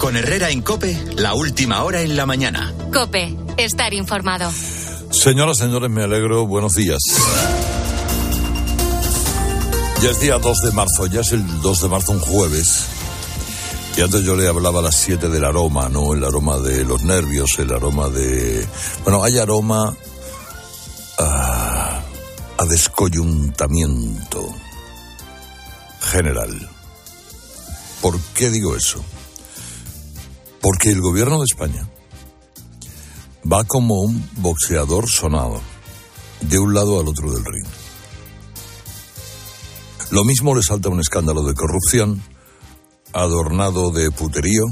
Con Herrera en Cope, la última hora en la mañana. Cope, estar informado. Señoras, señores, me alegro. Buenos días. Ya es día 2 de marzo, ya es el 2 de marzo, un jueves. Y antes yo le hablaba a las 7 del aroma, ¿no? El aroma de los nervios, el aroma de... Bueno, hay aroma a, a descoyuntamiento general. ¿Por qué digo eso? Porque el gobierno de España va como un boxeador sonado, de un lado al otro del ring. Lo mismo le salta un escándalo de corrupción, adornado de puterío,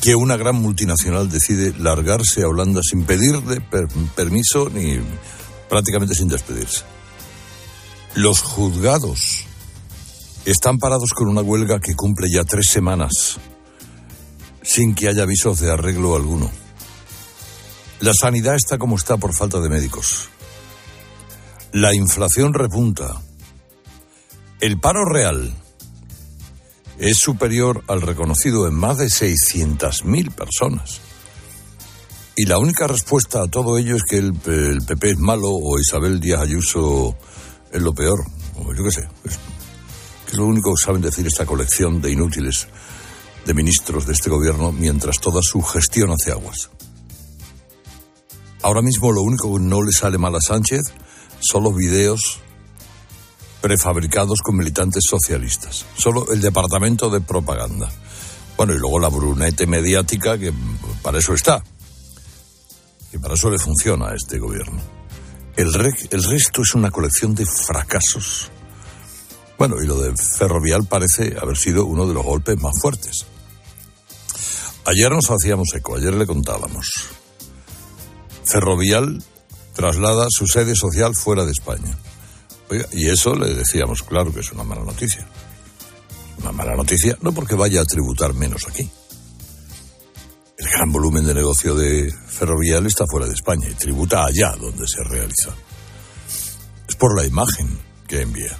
que una gran multinacional decide largarse a Holanda sin pedirle permiso ni prácticamente sin despedirse. Los juzgados están parados con una huelga que cumple ya tres semanas sin que haya avisos de arreglo alguno. La sanidad está como está por falta de médicos. La inflación repunta. El paro real es superior al reconocido en más de 600.000 personas. Y la única respuesta a todo ello es que el, PP es malo o Isabel Díaz Ayuso es lo peor. O yo qué sé. Que es lo único que saben decir esta colección de inútiles de ministros de este gobierno mientras toda su gestión hace aguas. Ahora mismo lo único que no le sale mal a Sánchez son los videos prefabricados con militantes socialistas. Solo el departamento de propaganda. Bueno, y luego la brunete mediática que para eso está. Y para eso le funciona a este gobierno. El, el resto es una colección de fracasos. Bueno, y lo de Ferrovial parece haber sido uno de los golpes más fuertes. Ayer nos hacíamos eco, ayer le contábamos. Ferrovial traslada su sede social fuera de España. y eso le decíamos, claro que es una mala noticia. Una mala noticia, no porque vaya a tributar menos aquí. El gran volumen de negocio de Ferrovial está fuera de España y tributa allá donde se realiza. Es por la imagen que envía.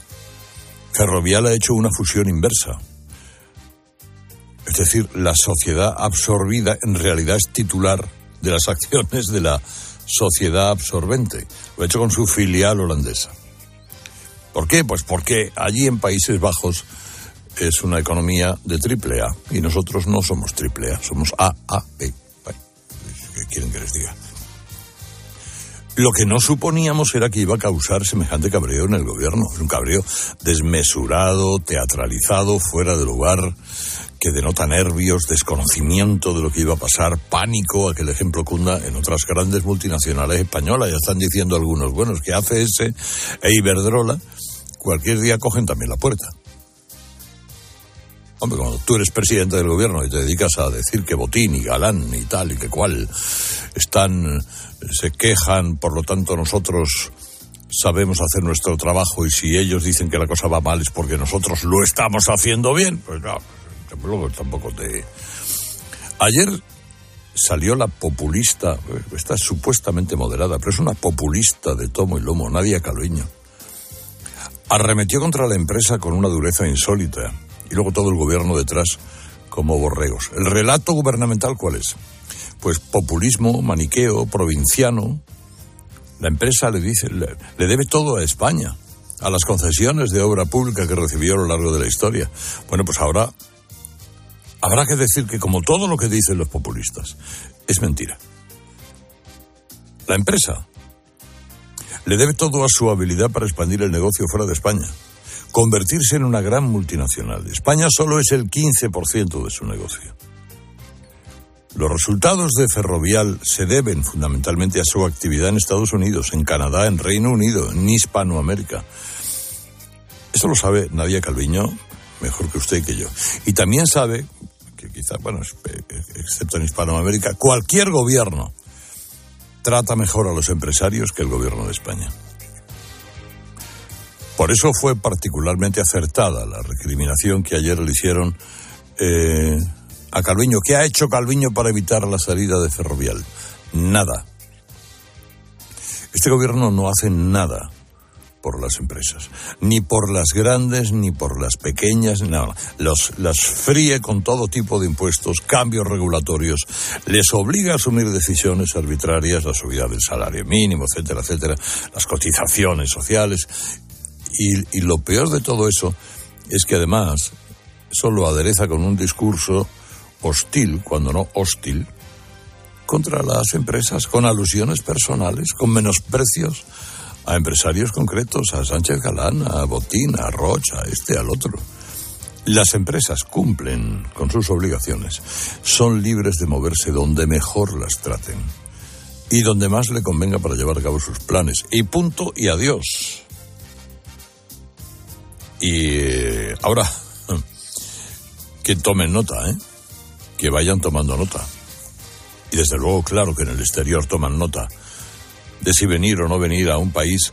Ferrovial ha hecho una fusión inversa. Es decir, la sociedad absorbida en realidad es titular de las acciones de la sociedad absorbente. Lo ha hecho con su filial holandesa. ¿Por qué? Pues porque allí en Países Bajos es una economía de triple A y nosotros no somos triple A, somos AAP. ¿Qué quieren que les diga? Lo que no suponíamos era que iba a causar semejante cabreo en el gobierno. Un cabreo desmesurado, teatralizado, fuera de lugar, que denota nervios, desconocimiento de lo que iba a pasar, pánico, aquel ejemplo cunda en otras grandes multinacionales españolas. Ya están diciendo algunos, bueno, es que ACS e Iberdrola cualquier día cogen también la puerta. Hombre, cuando tú eres presidente del gobierno y te dedicas a decir que Botín y Galán y tal y que cual están, se quejan, por lo tanto nosotros sabemos hacer nuestro trabajo y si ellos dicen que la cosa va mal es porque nosotros lo estamos haciendo bien, pues no, tampoco te... Ayer salió la populista, está supuestamente moderada, pero es una populista de tomo y lomo, Nadia Calviño. Arremetió contra la empresa con una dureza insólita y luego todo el gobierno detrás como borregos. ¿El relato gubernamental cuál es? Pues populismo, maniqueo, provinciano. La empresa le dice, le, le debe todo a España, a las concesiones de obra pública que recibió a lo largo de la historia. Bueno, pues ahora Habrá que decir que como todo lo que dicen los populistas, es mentira. La empresa le debe todo a su habilidad para expandir el negocio fuera de España, convertirse en una gran multinacional. España solo es el 15% de su negocio. Los resultados de Ferrovial se deben fundamentalmente a su actividad en Estados Unidos, en Canadá, en Reino Unido, en Hispanoamérica. Eso lo sabe Nadia Calviño mejor que usted y que yo. Y también sabe, quizá, bueno, excepto en Hispanoamérica, cualquier gobierno trata mejor a los empresarios que el gobierno de España. Por eso fue particularmente acertada la recriminación que ayer le hicieron eh, a Calviño. ¿Qué ha hecho Calviño para evitar la salida de Ferrovial? Nada. Este gobierno no hace nada por las empresas, ni por las grandes, ni por las pequeñas, nada. Los, las fríe con todo tipo de impuestos, cambios regulatorios, les obliga a asumir decisiones arbitrarias, la subida del salario mínimo, etcétera, etcétera, las cotizaciones sociales. Y, y lo peor de todo eso es que además eso lo adereza con un discurso hostil, cuando no hostil, contra las empresas, con alusiones personales, con menosprecios a empresarios concretos, a Sánchez Galán, a Botín, a Rocha, a este, al otro. Las empresas cumplen con sus obligaciones, son libres de moverse donde mejor las traten y donde más le convenga para llevar a cabo sus planes. Y punto y adiós. Y eh, ahora, que tomen nota, ¿eh? Que vayan tomando nota. Y desde luego, claro que en el exterior toman nota de si venir o no venir a un país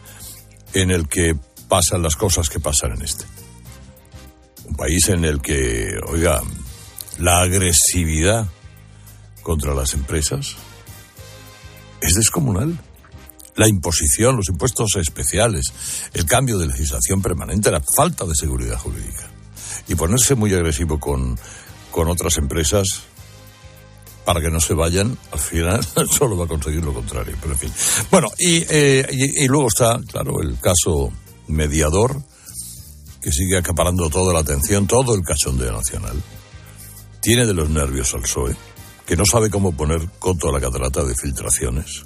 en el que pasan las cosas que pasan en este. Un país en el que, oiga, la agresividad contra las empresas es descomunal. La imposición, los impuestos especiales, el cambio de legislación permanente, la falta de seguridad jurídica. Y ponerse muy agresivo con, con otras empresas para que no se vayan, al final solo va a conseguir lo contrario. Pero en fin. Bueno, eh, y, y, luego está, claro, el caso mediador, que sigue acaparando toda la atención, todo el cachondeo nacional. Tiene de los nervios al PSOE, que no sabe cómo poner coto a la catarata de filtraciones.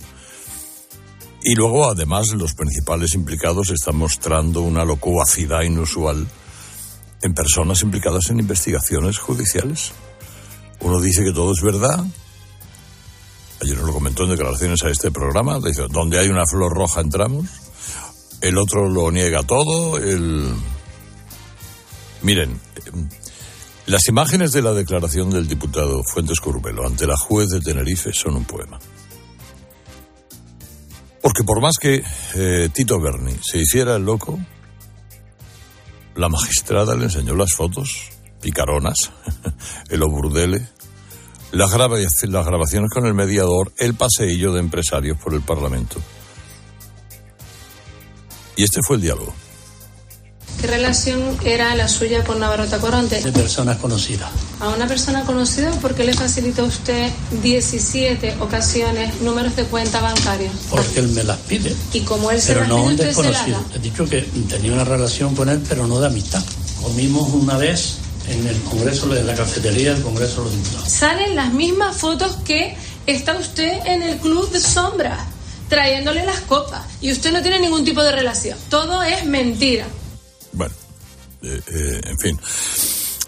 Y luego, además, los principales implicados están mostrando una locuacidad inusual en personas implicadas en investigaciones judiciales. Uno dice que todo es verdad. Ayer nos lo comentó en declaraciones a este programa. Dice, donde hay una flor roja entramos. El otro lo niega todo. El... Miren, las imágenes de la declaración del diputado Fuentes Curvelo ante la juez de Tenerife son un poema. Porque por más que eh, Tito Berni se hiciera el loco, la magistrada le enseñó las fotos picaronas, el oburdele, las, las grabaciones con el mediador, el paseillo de empresarios por el Parlamento. Y este fue el diálogo. ¿Qué relación era la suya con Navarro Tacoronte? De personas conocidas. A una persona conocida, ¿por qué le facilita usted 17 ocasiones números de cuenta bancaria? Porque él me las pide. ¿Y como él se pero las no pide, un desconocido. He dicho que tenía una relación con él, pero no de amistad. Comimos una vez en el Congreso de la cafetería del Congreso de los Diputados. Salen las mismas fotos que está usted en el Club de Sombra, trayéndole las copas. Y usted no tiene ningún tipo de relación. Todo es mentira. Eh, eh, en fin.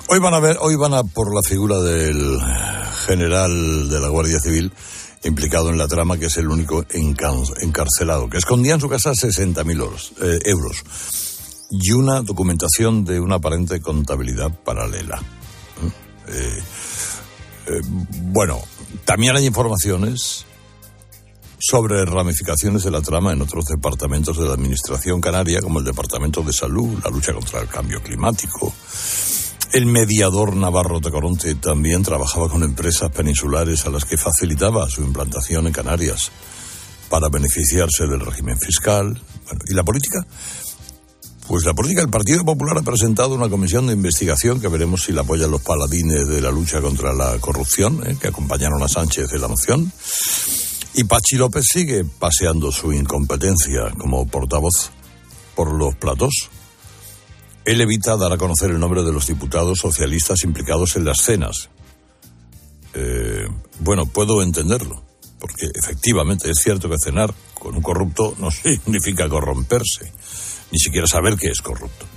Hoy van a ver, hoy van a por la figura del general de la Guardia Civil implicado en la trama, que es el único encarcelado, que escondía en su casa 60.000 euros, eh, euros y una documentación de una aparente contabilidad paralela. eh, bueno, también hay informaciones sobre ramificaciones de la trama en otros departamentos de la Administración Canaria, como el Departamento de Salud, la lucha contra el cambio climático. El mediador Navarro Tacoronte también trabajaba con empresas peninsulares a las que facilitaba su implantación en Canarias para beneficiarse del régimen fiscal. ¿Y la política? Pues la política, el Partido Popular ha presentado una comisión de investigación que veremos si la apoyan los paladines de la lucha contra la corrupción, ¿eh? que acompañaron a Sánchez en la moción. Y Pachi López sigue paseando su incompetencia como portavoz por los platos. Él evita dar a conocer el nombre de los diputados socialistas implicados en las cenas. Eh, bueno, puedo entenderlo, porque efectivamente es cierto que cenar con un corrupto no significa corromperse, ni siquiera saber que es corrupto.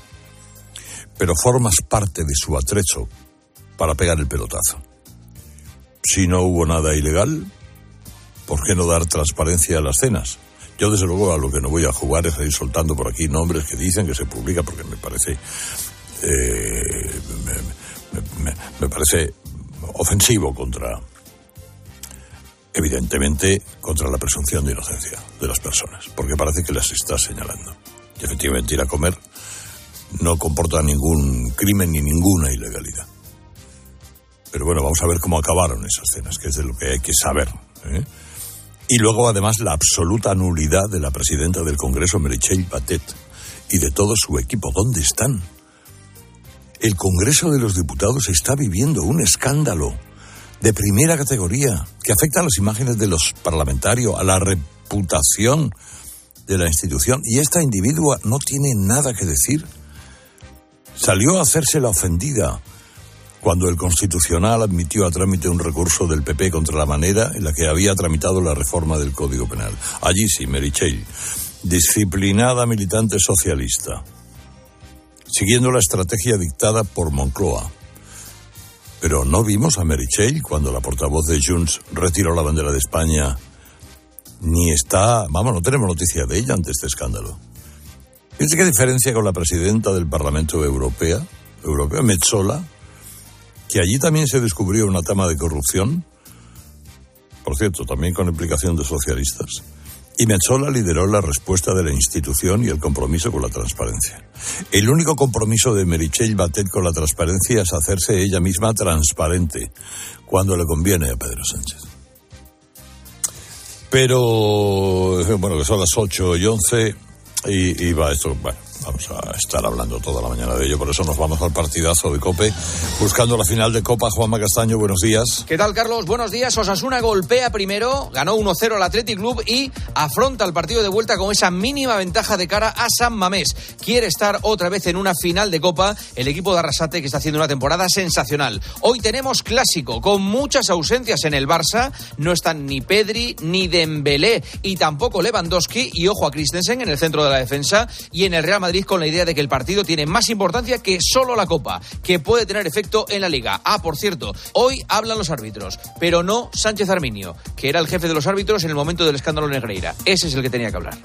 Pero formas parte de su atrecho para pegar el pelotazo. Si no hubo nada ilegal, ¿por qué no dar transparencia a las cenas? Yo, desde luego, a lo que no voy a jugar es a ir soltando por aquí nombres que dicen que se publica porque me parece. eh, me, parece ofensivo contra. Evidentemente, contra la presunción de inocencia de las personas, porque parece que las está señalando. Y efectivamente, ir a comer no comporta ningún crimen ni ninguna ilegalidad. Pero bueno, vamos a ver cómo acabaron esas cenas, que es de lo que hay que saber. ¿eh? Y luego, además, la absoluta nulidad de la presidenta del Congreso, Meritxell Batet, y de todo su equipo. ¿Dónde están? El Congreso de los Diputados está viviendo un escándalo de primera categoría que afecta a las imágenes de los parlamentarios, a la reputación de la institución. Y esta individua no tiene nada que decir. Salió a hacerse la ofendida cuando el Constitucional admitió a trámite un recurso del PP contra la manera en la que había tramitado la reforma del Código Penal. Allí sí, Merichel, disciplinada militante socialista, siguiendo la estrategia dictada por Moncloa. Pero no vimos a Merichel cuando la portavoz de Junts retiró la bandera de España, ni está, vamos, no tenemos noticia de ella ante este escándalo. Fíjense qué diferencia con la presidenta del Parlamento Europeo, Europeo, Metzola, que allí también se descubrió una tama de corrupción, por cierto, también con implicación de socialistas. Y Metzola lideró la respuesta de la institución y el compromiso con la transparencia. El único compromiso de Merichel Batet con la transparencia es hacerse ella misma transparente cuando le conviene a Pedro Sánchez. Pero, bueno, que son las 8 y 11 y, y va esto, bueno, Vamos a estar hablando toda la mañana de ello, por eso nos vamos al partidazo de Cope, buscando la final de Copa. Juanma Castaño, buenos días. ¿Qué tal, Carlos? Buenos días. Osasuna golpea primero, ganó 1-0 al Athletic Club y afronta el partido de vuelta con esa mínima ventaja de cara a San Mamés. Quiere estar otra vez en una final de Copa el equipo de Arrasate que está haciendo una temporada sensacional. Hoy tenemos clásico con muchas ausencias en el Barça. No están ni Pedri ni Dembélé y tampoco Lewandowski y ojo a Christensen en el centro de la defensa y en el Real Madrid con la idea de que el partido tiene más importancia que solo la Copa, que puede tener efecto en la Liga. Ah, por cierto, hoy hablan los árbitros, pero no Sánchez Arminio, que era el jefe de los árbitros en el momento del escándalo Negreira. Ese es el que tenía que hablar.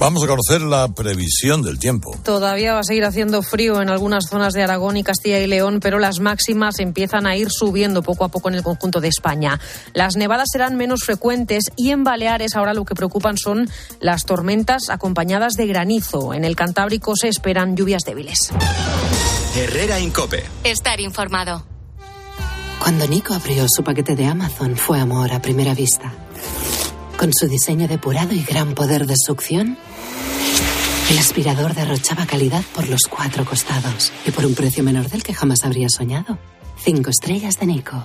Vamos a conocer la previsión del tiempo. Todavía va a seguir haciendo frío en algunas zonas de Aragón y Castilla y León, pero las máximas empiezan a ir subiendo poco a poco en el conjunto de España. Las nevadas serán menos frecuentes y en Baleares ahora lo que preocupan son las tormentas acompañadas de granizo. En el Cantábrico se esperan lluvias débiles. Herrera Incope. Estar informado. Cuando Nico abrió su paquete de Amazon fue amor a primera vista. Con su diseño depurado y gran poder de succión, el aspirador derrochaba calidad por los cuatro costados y por un precio menor del que jamás habría soñado. Cinco estrellas de Nico.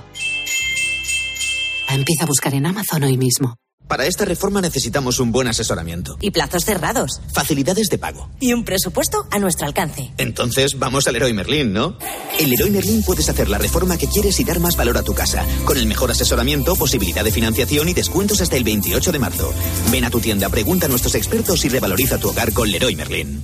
Empieza a buscar en Amazon hoy mismo. Para esta reforma necesitamos un buen asesoramiento. Y plazos cerrados. Facilidades de pago. Y un presupuesto a nuestro alcance. Entonces vamos al Leroy Merlin, ¿no? En Leroy Merlin puedes hacer la reforma que quieres y dar más valor a tu casa. Con el mejor asesoramiento, posibilidad de financiación y descuentos hasta el 28 de marzo. Ven a tu tienda, pregunta a nuestros expertos y revaloriza tu hogar con Leroy Merlin.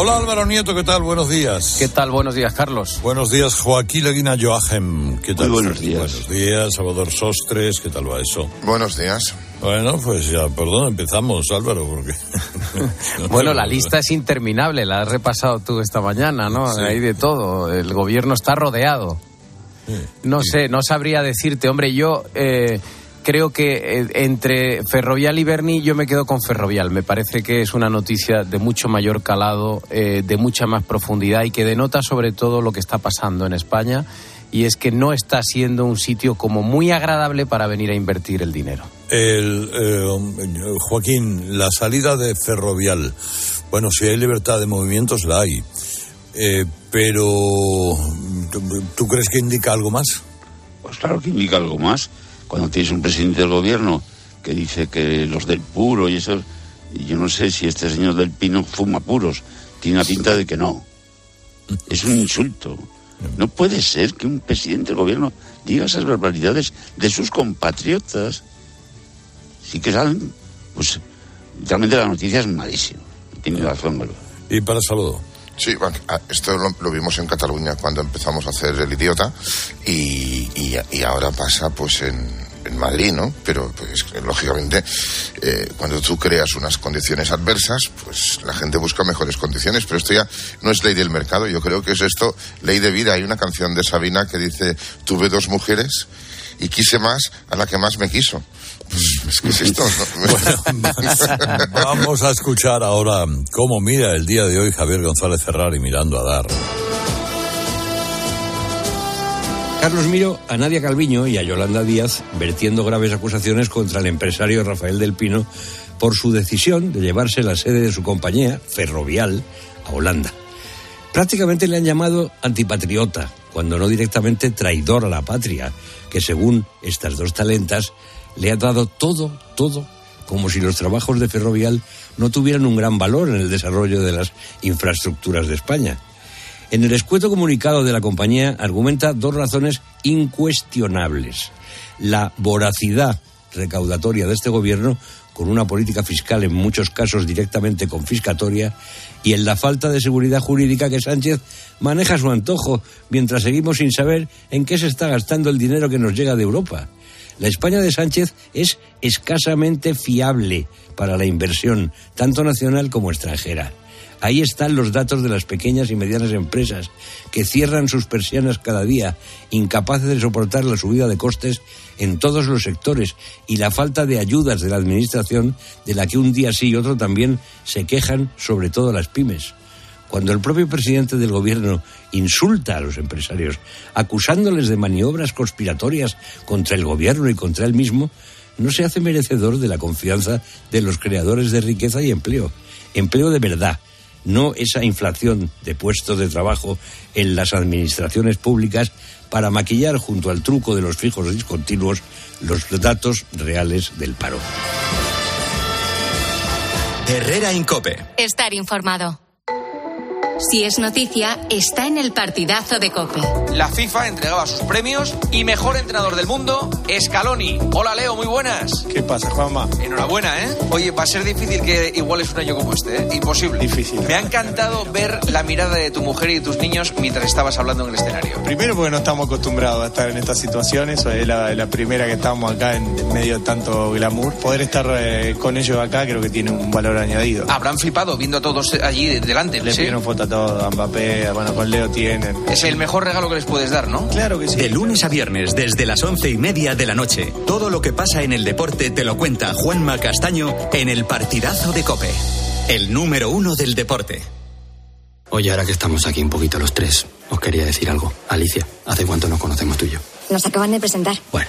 Hola Álvaro Nieto, ¿qué tal? Buenos días. ¿Qué tal? Buenos días, Carlos. Buenos días, Joaquín Leguina Joachim. ¿Qué tal? Muy buenos días. Buenos días, Salvador Sostres, ¿qué tal va eso? Buenos días. Bueno, pues ya, perdón, empezamos, Álvaro, porque... bueno, la lista es interminable, la has repasado tú esta mañana, ¿no? Sí. Hay de todo, el gobierno está rodeado. Sí. No sé, no sabría decirte, hombre, yo... Eh, creo que eh, entre Ferrovial y Berni yo me quedo con Ferrovial. Me parece que es una noticia de mucho mayor calado, eh, de mucha más profundidad y que denota sobre todo lo que está pasando en España y es que no está siendo un sitio como muy agradable para venir a invertir el dinero. El, eh, Joaquín, la salida de Ferrovial. Bueno, si hay libertad de movimientos, la hay. Eh, pero, ¿tú crees que indica algo más? Pues claro que indica algo más. Cuando tienes un presidente del gobierno que dice que los del puro y eso, y yo no sé si este señor del pino fuma puros. Tiene la pinta de que no. Es un insulto. No puede ser que un presidente del gobierno diga esas barbaridades de sus compatriotas. Sí que salen, pues realmente la noticia es malísima. Tiene razón, Álvaro. Y para saludo. Sí, ah, esto lo, lo vimos en Cataluña cuando empezamos a hacer el idiota y ahora pasa pues en, en Madrid, ¿no? Pero pues lógicamente eh, cuando tú creas unas condiciones adversas, pues la gente busca mejores condiciones, pero esto ya no es ley del mercado, yo creo que es esto ley de vida. Hay una canción de Sabina que dice, tuve dos mujeres y quise más a la que más me quiso. Es que es. Vamos a escuchar ahora cómo mira el día de hoy Javier González Ferrari mirando a dar. Carlos Miro a Nadia Calviño y a Yolanda Díaz vertiendo graves acusaciones contra el empresario Rafael del Pino por su decisión de llevarse la sede de su compañía, Ferrovial, a Holanda. Prácticamente le han llamado antipatriota, cuando no directamente traidor a la patria, que según estas dos talentas le ha dado todo, todo, como si los trabajos de Ferrovial no tuvieran un gran valor en el desarrollo de las infraestructuras de España. En el escueto comunicado de la compañía argumenta dos razones incuestionables. La voracidad recaudatoria de este gobierno, con una política fiscal en muchos casos directamente confiscatoria, y en la falta de seguridad jurídica que Sánchez maneja a su antojo, mientras seguimos sin saber en qué se está gastando el dinero que nos llega de Europa. La España de Sánchez es escasamente fiable para la inversión, tanto nacional como extranjera. Ahí están los datos de las pequeñas y medianas empresas que cierran sus persianas cada día, incapaces de soportar la subida de costes en todos los sectores y la falta de ayudas de la Administración de la que un día sí y otro también se quejan sobre todo las pymes. Cuando el propio presidente del gobierno insulta a los empresarios, acusándoles de maniobras conspiratorias contra el gobierno y contra él mismo, no se hace merecedor de la confianza de los creadores de riqueza y empleo. Empleo de verdad, no esa inflación de puestos de trabajo en las administraciones públicas para maquillar junto al truco de los fijos discontinuos los datos reales del paro. Herrera Incope. Estar informado. Si es noticia, está en el partidazo de Cope. La FIFA entregaba sus premios y mejor entrenador del mundo, Scaloni. Hola Leo, muy buenas. ¿Qué pasa, Juanma? Enhorabuena, ¿eh? Oye, va a ser difícil que iguales un año como este, ¿eh? Imposible. Difícil. Me ha encantado ver la mirada de tu mujer y de tus niños mientras estabas hablando en el escenario. Primero porque no estamos acostumbrados a estar en estas situaciones, es la, la primera que estamos acá en medio de tanto glamour. Poder estar eh, con ellos acá creo que tiene un valor añadido. Habrán flipado viendo a todos allí delante. Le ¿sí? pidieron foto a Mbappé, bueno, con Leo tienen. Es el mejor regalo que les puedes dar, ¿no? Claro que sí. De lunes a viernes, desde las once y media de la noche, todo lo que pasa en el deporte te lo cuenta Juanma Castaño en el partidazo de Cope. El número uno del deporte. Oye, ahora que estamos aquí un poquito los tres, os quería decir algo. Alicia, ¿hace cuánto nos conocemos tú y yo? Nos acaban de presentar. Bueno,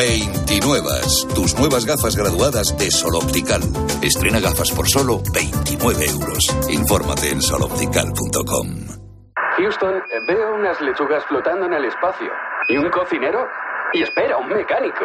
29. Tus nuevas gafas graduadas de Sol Optical. Estrena gafas por solo 29 euros. Infórmate en soloptical.com. Houston, eh, veo unas lechugas flotando en el espacio. ¿Y un cocinero? Y espera, un mecánico.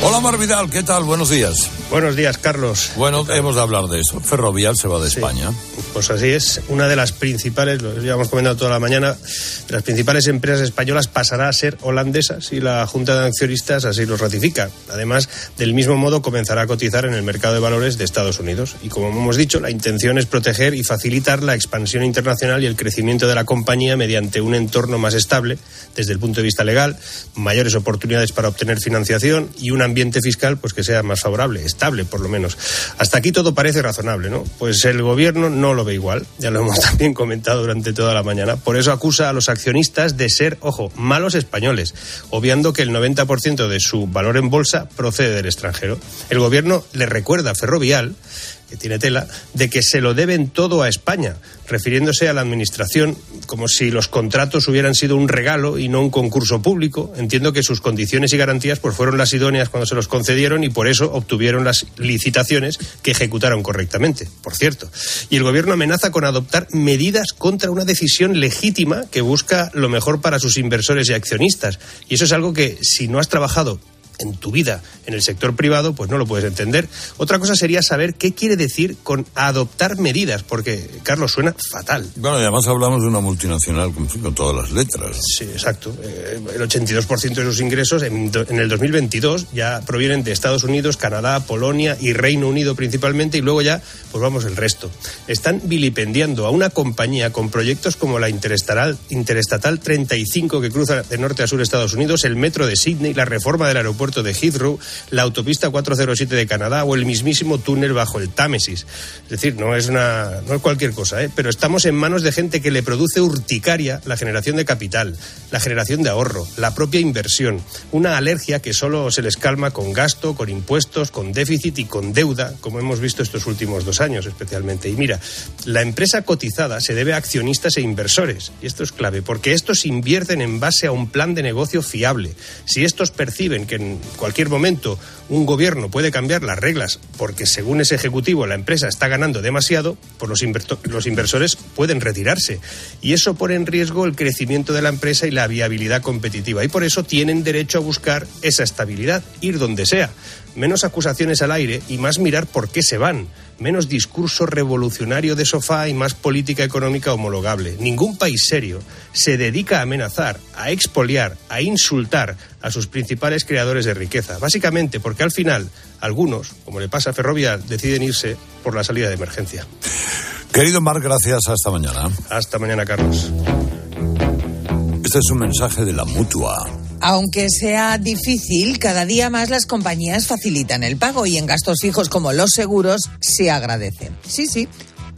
Hola Mar Vidal, ¿qué tal? Buenos días. Buenos días, Carlos. Bueno, hemos de hablar de eso. Ferrovial se va de España. Pues así es. Una de las principales, lo llevamos comentando toda la mañana, de las principales empresas españolas pasará a ser holandesa si la Junta de Accionistas así lo ratifica. Además, del mismo modo comenzará a cotizar en el mercado de valores de Estados Unidos. Y como hemos dicho, la intención es proteger y facilitar la expansión internacional y el crecimiento de la compañía mediante un entorno más estable desde el punto de vista legal, mayores oportunidades para obtener financiación y un ambiente fiscal pues que sea más favorable estable, por lo menos. Hasta aquí todo parece razonable, ¿no? Pues el gobierno no lo ve igual, ya lo hemos también comentado durante toda la mañana. Por eso acusa a los accionistas de ser, ojo, malos españoles, obviando que el 90% de su valor en bolsa procede del extranjero. El gobierno le recuerda a Ferrovial que tiene tela, de que se lo deben todo a España, refiriéndose a la Administración como si los contratos hubieran sido un regalo y no un concurso público. Entiendo que sus condiciones y garantías pues, fueron las idóneas cuando se los concedieron y por eso obtuvieron las licitaciones que ejecutaron correctamente, por cierto. Y el Gobierno amenaza con adoptar medidas contra una decisión legítima que busca lo mejor para sus inversores y accionistas. Y eso es algo que, si no has trabajado en tu vida en el sector privado, pues no lo puedes entender. Otra cosa sería saber qué quiere decir con adoptar medidas, porque, Carlos, suena fatal. Bueno, además hablamos de una multinacional con, con todas las letras. Sí, exacto. Eh, el 82% de sus ingresos en, en, el 2022 ya provienen de Estados Unidos, Canadá, Polonia y Reino Unido principalmente, y luego ya, pues vamos, el resto. Están vilipendiando a una compañía con proyectos como la Interestatal, Interestatal 35 que cruza de norte a sur Estados Unidos, el metro de Sydney, la reforma del aeropuerto de Heathrow, la autopista 407 de Canadá o el mismísimo túnel bajo el Támesis. Es decir, no es, una, no es cualquier cosa, ¿eh? pero estamos en manos de gente que le produce urticaria la generación de capital, la generación de ahorro, la propia inversión, una alergia que solo se les calma con gasto, con impuestos, con déficit y con deuda, como hemos visto estos últimos dos años especialmente. Y mira, la empresa cotizada se debe a accionistas e inversores, y esto es clave, porque estos invierten en base a un plan de negocio fiable. Si estos perciben que en cualquier momento un gobierno puede cambiar las reglas porque según ese ejecutivo la empresa está ganando demasiado, pues los, los inversores pueden retirarse. Y eso pone en riesgo el crecimiento de la empresa y la viabilidad competitiva. Y por eso tienen derecho a buscar esa estabilidad, ir donde sea. Menos acusaciones al aire y más mirar por qué se van menos discurso revolucionario de sofá y más política económica homologable. Ningún país serio se dedica a amenazar, a expoliar, a insultar a sus principales creadores de riqueza. Básicamente porque al final algunos, como le pasa a Ferrovial, deciden irse por la salida de emergencia. Querido Marc, gracias. Hasta mañana. Hasta mañana, Carlos. Este es un mensaje de la mutua. Aunque sea difícil, cada día más las compañías facilitan el pago y en gastos fijos como los seguros se agradece. Sí, sí.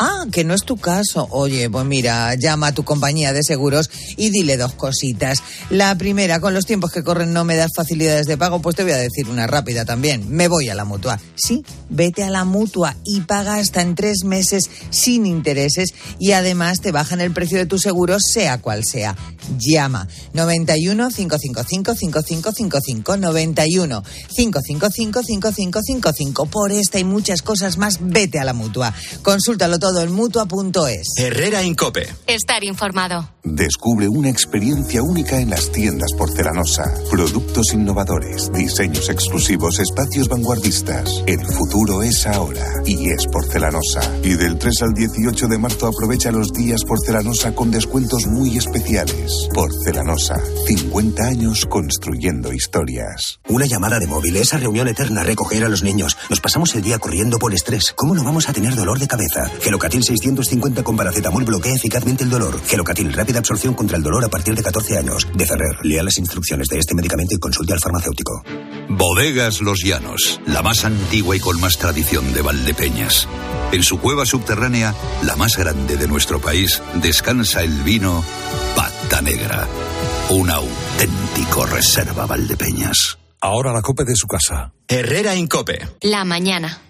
Ah, que no es tu caso. Oye, pues mira, llama a tu compañía de seguros y dile dos cositas. La primera, con los tiempos que corren no me das facilidades de pago, pues te voy a decir una rápida también. Me voy a la mutua. Sí, vete a la mutua y paga hasta en tres meses sin intereses y además te bajan el precio de tu seguro sea cual sea. Llama 91 555 5555 91 555 5555 por esta y muchas cosas más vete a la mutua. Consúltalo todo en mutua.es. Herrera Incope. Estar informado. Descubre una experiencia única en las tiendas porcelanosa. Productos innovadores, diseños exclusivos, espacios vanguardistas. El futuro es ahora y es porcelanosa. Y del 3 al 18 de marzo aprovecha los días porcelanosa con descuentos muy especiales. Porcelanosa, 50 años construyendo historias. Una llamada de móvil, esa reunión eterna, recoger a los niños. Nos pasamos el día corriendo por estrés. ¿Cómo no vamos a tener dolor de cabeza? Gelocatil 650 con paracetamol bloquea eficazmente el dolor. Gelocatil, rápida absorción contra el dolor a partir de 14 años. De Ferrer, lea las instrucciones de este medicamento y consulte al farmacéutico. Bodegas Los Llanos, la más antigua y con más tradición de Valdepeñas. En su cueva subterránea, la más grande de nuestro país, descansa el vino Pata Negra. Un auténtico reserva Valdepeñas. Ahora la cope de su casa. Herrera Incope. La mañana.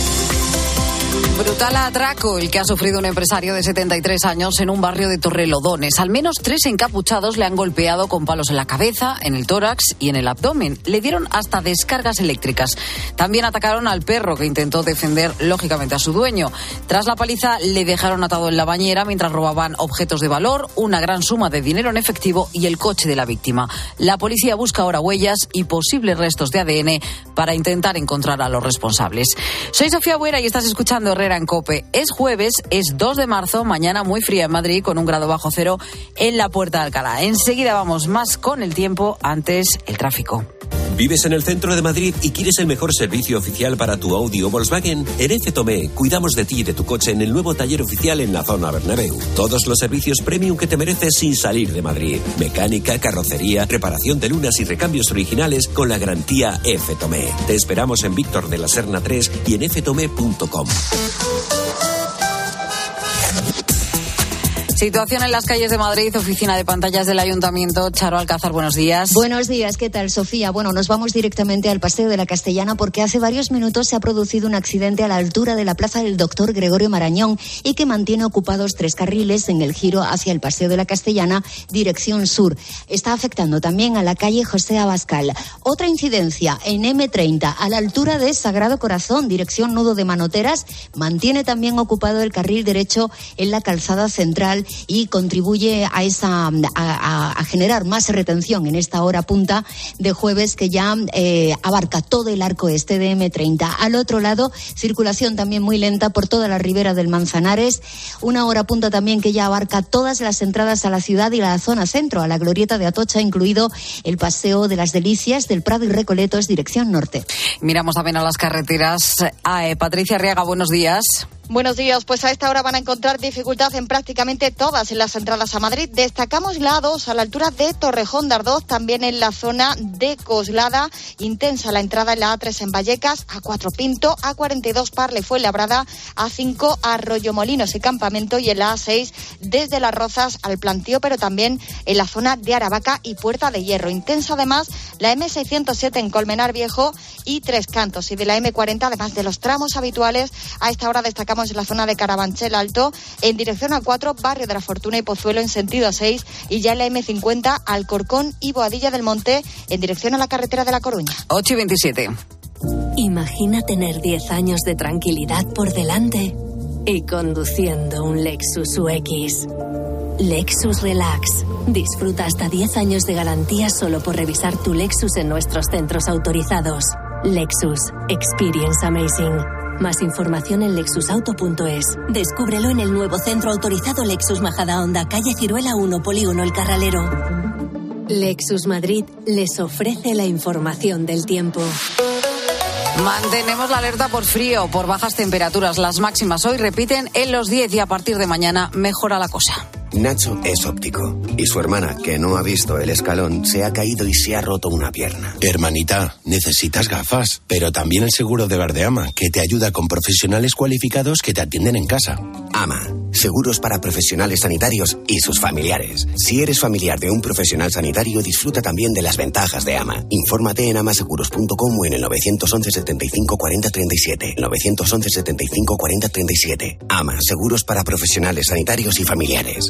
Brutal atraco el que ha sufrido un empresario de 73 años en un barrio de Torrelodones. Al menos tres encapuchados le han golpeado con palos en la cabeza, en el tórax y en el abdomen. Le dieron hasta descargas eléctricas. También atacaron al perro que intentó defender lógicamente a su dueño. Tras la paliza le dejaron atado en la bañera mientras robaban objetos de valor, una gran suma de dinero en efectivo y el coche de la víctima. La policía busca ahora huellas y posibles restos de ADN para intentar encontrar a los responsables. Soy Sofía Buera y estás escuchando Herrera en Cope. Es jueves, es 2 de marzo, mañana muy fría en Madrid con un grado bajo cero en la Puerta de Alcalá. Enseguida vamos más con el tiempo, antes el tráfico. ¿Vives en el centro de Madrid y quieres el mejor servicio oficial para tu Audi o Volkswagen? En F Tomé cuidamos de ti y de tu coche en el nuevo taller oficial en la zona Bernabéu. Todos los servicios premium que te mereces sin salir de Madrid. Mecánica, carrocería, reparación de lunas y recambios originales con la garantía F Tomé. Te esperamos en Víctor de la Serna 3 y en Música Situación en las calles de Madrid, oficina de pantallas del Ayuntamiento. Charo Alcázar, buenos días. Buenos días, ¿qué tal, Sofía? Bueno, nos vamos directamente al Paseo de la Castellana porque hace varios minutos se ha producido un accidente a la altura de la plaza del doctor Gregorio Marañón y que mantiene ocupados tres carriles en el giro hacia el Paseo de la Castellana, dirección sur. Está afectando también a la calle José Abascal. Otra incidencia en M30, a la altura de Sagrado Corazón, dirección nudo de Manoteras, mantiene también ocupado el carril derecho en la calzada central y contribuye a esa a, generar más retención en esta hora punta de jueves que ya eh, abarca todo el arco este de M30. Al otro lado, circulación también muy lenta por toda la ribera del Manzanares, una hora punta también que ya abarca todas las entradas a la ciudad y la zona centro, a la glorieta de Atocha, incluido el paseo de las Delicias del Prado y Recoletos, dirección norte. Miramos también a las carreteras. Eh, Patricia Arriaga, buenos días. Buenos días. Pues a esta hora van a encontrar dificultad en prácticamente todas las entradas a Madrid. Destacamos la A2 a la altura de Torrejón de también en la zona de Coslada. Intensa la entrada en la A3 en Vallecas, A4 Pinto, A42 Parle fue labrada, A5 Arroyo Molinos y Campamento y en la A6 desde Las Rozas al Plantío, pero también en la zona de Aravaca y Puerta de Hierro. Intensa además la M607 en Colmenar Viejo y Tres Cantos. Y de la M40, además de los tramos habituales, a esta hora destacamos en la zona de Carabanchel Alto, en dirección a 4, Barrio de la Fortuna y Pozuelo en sentido a 6, y ya en la M50, Alcorcón y Boadilla del Monte, en dirección a la carretera de La Coruña. 8 y 27. Imagina tener 10 años de tranquilidad por delante y conduciendo un Lexus UX. Lexus Relax. Disfruta hasta 10 años de garantía solo por revisar tu Lexus en nuestros centros autorizados. Lexus. Experience Amazing. Más información en lexusauto.es. Descúbrelo en el nuevo centro autorizado Lexus Majada Honda, calle Ciruela 1, Polígono El Carralero. Lexus Madrid les ofrece la información del tiempo. Mantenemos la alerta por frío, por bajas temperaturas. Las máximas hoy repiten en los 10 y a partir de mañana mejora la cosa. Nacho es óptico y su hermana, que no ha visto el escalón, se ha caído y se ha roto una pierna. Hermanita, necesitas gafas, pero también el seguro de Gardeama, que te ayuda con profesionales cualificados que te atienden en casa. AMA, seguros para profesionales sanitarios y sus familiares. Si eres familiar de un profesional sanitario, disfruta también de las ventajas de AMA. Infórmate en amaseguros.com o en el 911 75 40 37. 911 75 40 37. AMA, seguros para profesionales sanitarios y familiares.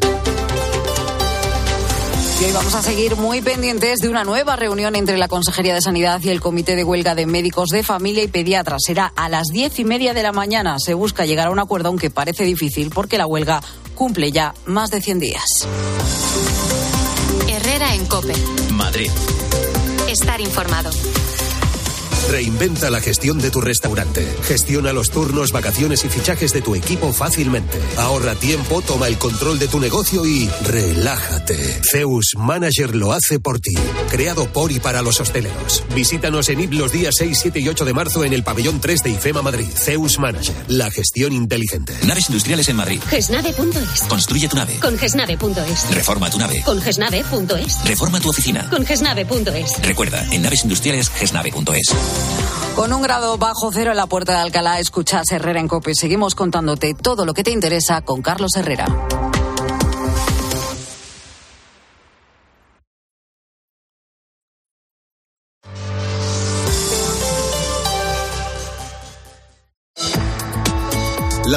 Y hoy vamos a seguir muy pendientes de una nueva reunión entre la Consejería de Sanidad y el Comité de Huelga de Médicos de Familia y Pediatras. Será a las diez y media de la mañana. Se busca llegar a un acuerdo, aunque parece difícil, porque la huelga cumple ya más de 100 días. Herrera en Cope. Madrid. Estar informado. Reinventa la gestión de tu restaurante. Gestiona los turnos, vacaciones y fichajes de tu equipo fácilmente. Ahorra tiempo, toma el control de tu negocio y relájate. Zeus Manager lo hace por ti. Creado por y para los hosteleros. Visítanos en IP los días 6, 7 y 8 de marzo en el pabellón 3 de IFEMA Madrid. Zeus Manager. La gestión inteligente. Naves industriales en Madrid. Gesnave.es. Construye tu nave. Con Gesnave.es. Reforma tu nave. Con Gesnave.es. Reforma tu oficina. Con Gesnave.es. Recuerda, en naves industriales, gesnave.es. Con un grado bajo cero en la puerta de Alcalá, escuchas Herrera en Cope. Seguimos contándote todo lo que te interesa con Carlos Herrera.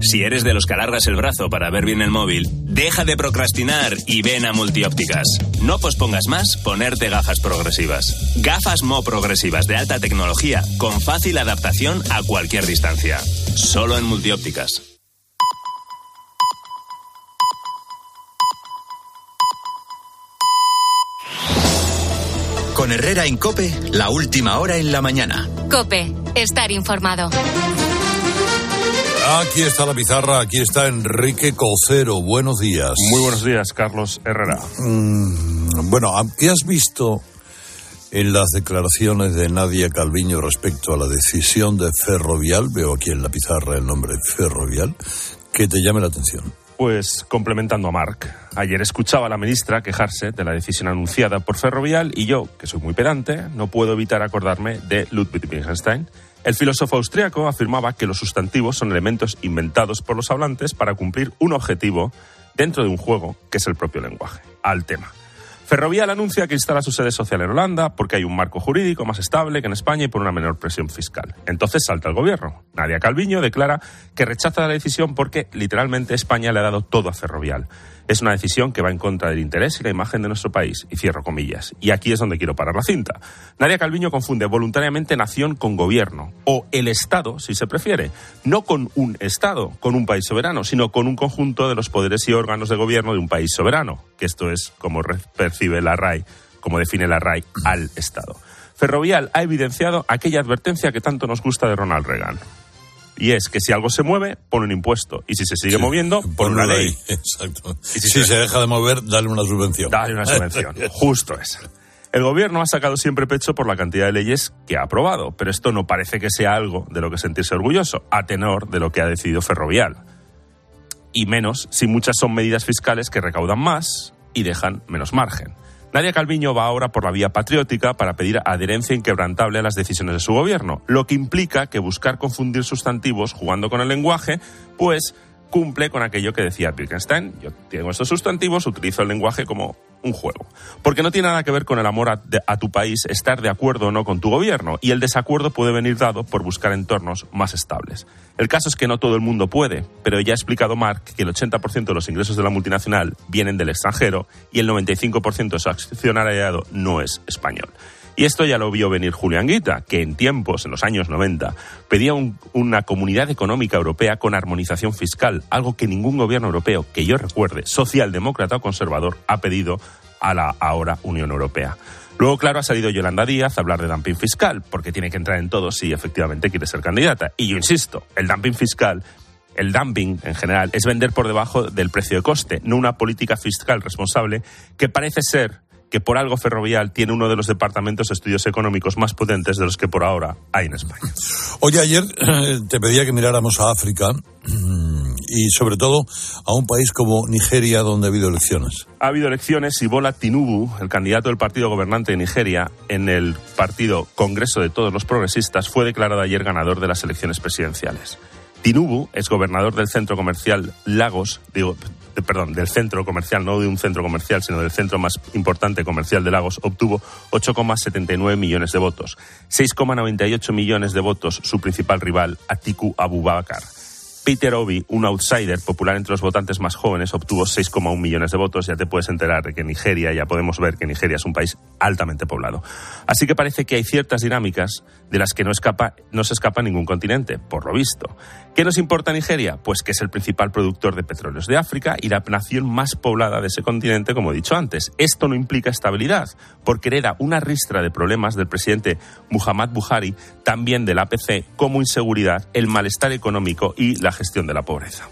Si eres de los que alargas el brazo para ver bien el móvil, deja de procrastinar y ven a Multiópticas. No pospongas más ponerte gafas progresivas. Gafas Mo progresivas de alta tecnología con fácil adaptación a cualquier distancia. Solo en Multiópticas. Con Herrera en Cope, la última hora en la mañana. Cope, estar informado. Aquí está la pizarra, aquí está Enrique Cocero. Buenos días. Muy buenos días, Carlos Herrera. Mm, bueno, ¿qué has visto en las declaraciones de Nadia Calviño respecto a la decisión de Ferrovial? Veo aquí en la pizarra el nombre Ferrovial, que te llame la atención. Pues complementando a Marc, ayer escuchaba a la ministra quejarse de la decisión anunciada por Ferrovial y yo, que soy muy pedante, no puedo evitar acordarme de Ludwig Wittgenstein. El filósofo austriaco afirmaba que los sustantivos son elementos inventados por los hablantes para cumplir un objetivo dentro de un juego que es el propio lenguaje. Al tema. Ferrovial anuncia que instala su sede social en Holanda porque hay un marco jurídico más estable que en España y por una menor presión fiscal. Entonces salta el gobierno. Nadia Calviño declara que rechaza la decisión porque literalmente España le ha dado todo a Ferrovial. Es una decisión que va en contra del interés y la imagen de nuestro país. Y cierro comillas. Y aquí es donde quiero parar la cinta. Nadia Calviño confunde voluntariamente nación con gobierno, o el Estado, si se prefiere. No con un Estado, con un país soberano, sino con un conjunto de los poderes y órganos de gobierno de un país soberano, que esto es como percibe la RAI, como define la RAI al Estado. Ferrovial ha evidenciado aquella advertencia que tanto nos gusta de Ronald Reagan. Y es que si algo se mueve, pone un impuesto. Y si se sigue moviendo, pone una ley. Exacto. Y si, se... deja de mover, dale una subvención. Dale una subvención. Justo esa. El gobierno ha sacado siempre pecho por la cantidad de leyes que ha aprobado, pero esto no parece que sea algo de lo que sentirse orgulloso, a tenor de lo que ha decidido Ferrovial. Y menos si muchas son medidas fiscales que recaudan más y dejan menos margen. Nadia Calviño va ahora por la vía patriótica para pedir adherencia inquebrantable a las decisiones de su gobierno, lo que implica que buscar confundir sustantivos jugando con el lenguaje, pues cumple con aquello que decía Wittgenstein. Yo tengo estos sustantivos, utilizo el lenguaje como un juego. Porque no tiene nada que ver con el amor a, tu país estar de acuerdo o no con tu gobierno, y el desacuerdo puede venir dado por buscar entornos más estables. El caso es que no todo el mundo puede, pero ya ha explicado Mark que el 80% de los ingresos de la multinacional vienen del extranjero y el 95% de su accionariado no es español. Y esto ya lo vio venir Julián Guita, que en tiempos, en los años 90, pedía una comunidad económica europea con armonización fiscal, algo que ningún gobierno europeo, que yo recuerde, socialdemócrata o conservador, ha pedido a la ahora Unión Europea. Luego, claro, ha salido Yolanda Díaz a hablar de dumping fiscal, porque tiene que entrar en todo si efectivamente quiere ser candidata. Y yo insisto, el dumping fiscal el dumping en general es vender por debajo del precio de coste, no una política fiscal responsable que parece ser que por algo Ferrovial tiene uno de los departamentos de estudios económicos más potentes de los que por ahora hay en España. Oye, ayer eh, te pedía que miráramos a África y sobre todo a un país como Nigeria donde ha habido elecciones. Ha habido elecciones y Bola Tinubu, el candidato del partido gobernante de Nigeria en el partido Congreso de Todos los Progresistas, fue declarado ayer ganador de las elecciones presidenciales. Tinubu es gobernador del centro comercial Lagos, digo, perdón, del centro comercial, no de un centro comercial, sino del centro más importante comercial de Lagos, obtuvo 8,79 millones de votos. 6,98 millones de votos su principal rival, Atiku Abubakar. Peter Obi, un outsider popular entre los votantes más jóvenes, obtuvo 6,1 millones de votos. Ya te puedes enterar de que Nigeria, ya podemos ver que Nigeria es un país altamente poblado. Así que parece que hay ciertas dinámicas de las que no, escapa, no se escapa ningún continente, por lo visto. ¿Qué nos importa Nigeria? Pues que es el principal productor de petróleos de África y la nación más poblada de ese continente, como he dicho antes. Esto no implica estabilidad, porque hereda una ristra de problemas del presidente Muhammad Buhari, también del APC, como inseguridad, el malestar económico y la gestión de la pobreza.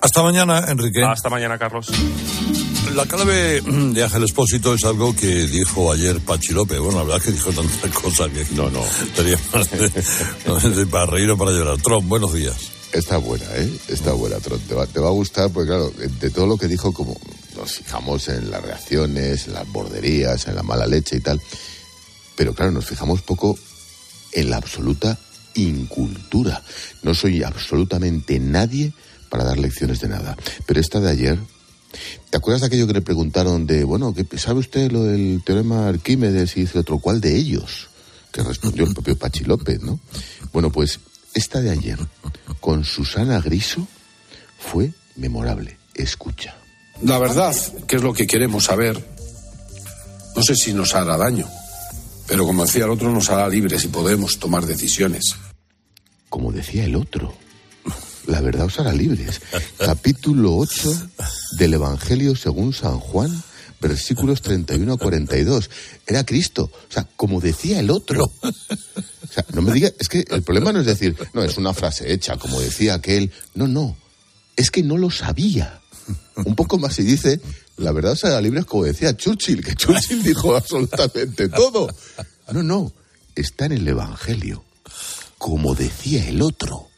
Hasta mañana, Enrique. Hasta mañana, Carlos. La clave de Ángel Espósito es algo que dijo ayer Pachi López. Bueno, la verdad es que dijo tantas cosas que no, no. Tenía para reír o para llorar. Trump, buenos días. Está buena, ¿eh? Está buena, Trump. Te va, te va a gustar, porque claro, de todo lo que dijo, como nos fijamos en las reacciones, en las borderías, en la mala leche y tal, pero claro, nos fijamos poco en la absoluta incultura. No soy absolutamente nadie para dar lecciones de nada. Pero esta de ayer, ¿te acuerdas de aquello que le preguntaron de, bueno, ¿qué, ¿sabe usted lo del teorema Arquímedes? Y dice otro, ¿cuál de ellos? Que respondió el propio Pachi López, ¿no? Bueno, pues esta de ayer, con Susana Griso, fue memorable. Escucha. La verdad, que es lo que queremos saber, no sé si nos hará daño, pero como decía el otro, nos hará libres y podemos tomar decisiones. Como decía el otro, la verdad os hará libres. Capítulo 8 del Evangelio según San Juan, versículos 31 a 42. Era Cristo. O sea, como decía el otro. O sea, no me diga, es que el problema no es decir, no, es una frase hecha, como decía aquel. No, no. Es que no lo sabía. Un poco más y dice, la verdad os hará libres como decía Churchill, que Churchill dijo absolutamente todo. No, no. Está en el Evangelio. Como decía el otro.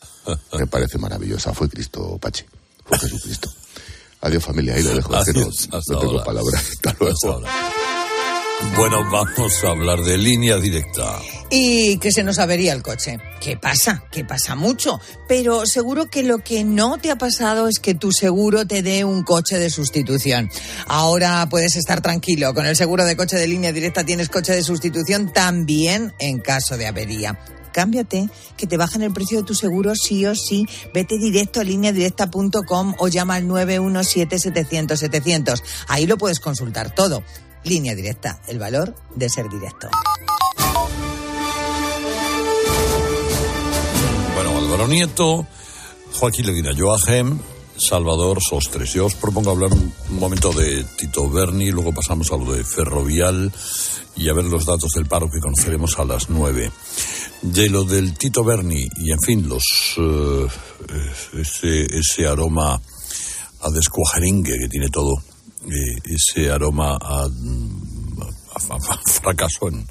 Me parece maravillosa. Fue Cristo, Pachi. Fue Jesucristo. Adiós, familia. Ahí lo dejo. Es que no, Adiós, hasta no tengo palabras. Hasta luego. Bueno, vamos a hablar de línea directa. Y que se nos avería el coche. ¿Qué pasa? Que pasa mucho. Pero seguro que lo que no te ha pasado es que tu seguro te dé un coche de sustitución. Ahora puedes estar tranquilo. Con el seguro de coche de línea directa tienes coche de sustitución también en caso de avería. Cámbiate, que te bajan el precio de tu seguro sí o sí. Vete directo a lineadirecta.com o llama al 917-700-700. Ahí lo puedes consultar todo. Línea directa, el valor de ser directo. Bueno, Álvaro Nieto, Joaquín Leguina Joachim, Salvador Sostres. Yo os propongo hablar un, momento de Tito Berni, luego pasamos a lo de Ferrovial y a ver los datos del paro que conoceremos a las nueve. De lo del Tito Berni y, en fin, los eh, ese, ese aroma a descuajerengue que tiene todo, ese aroma a, fracaso en,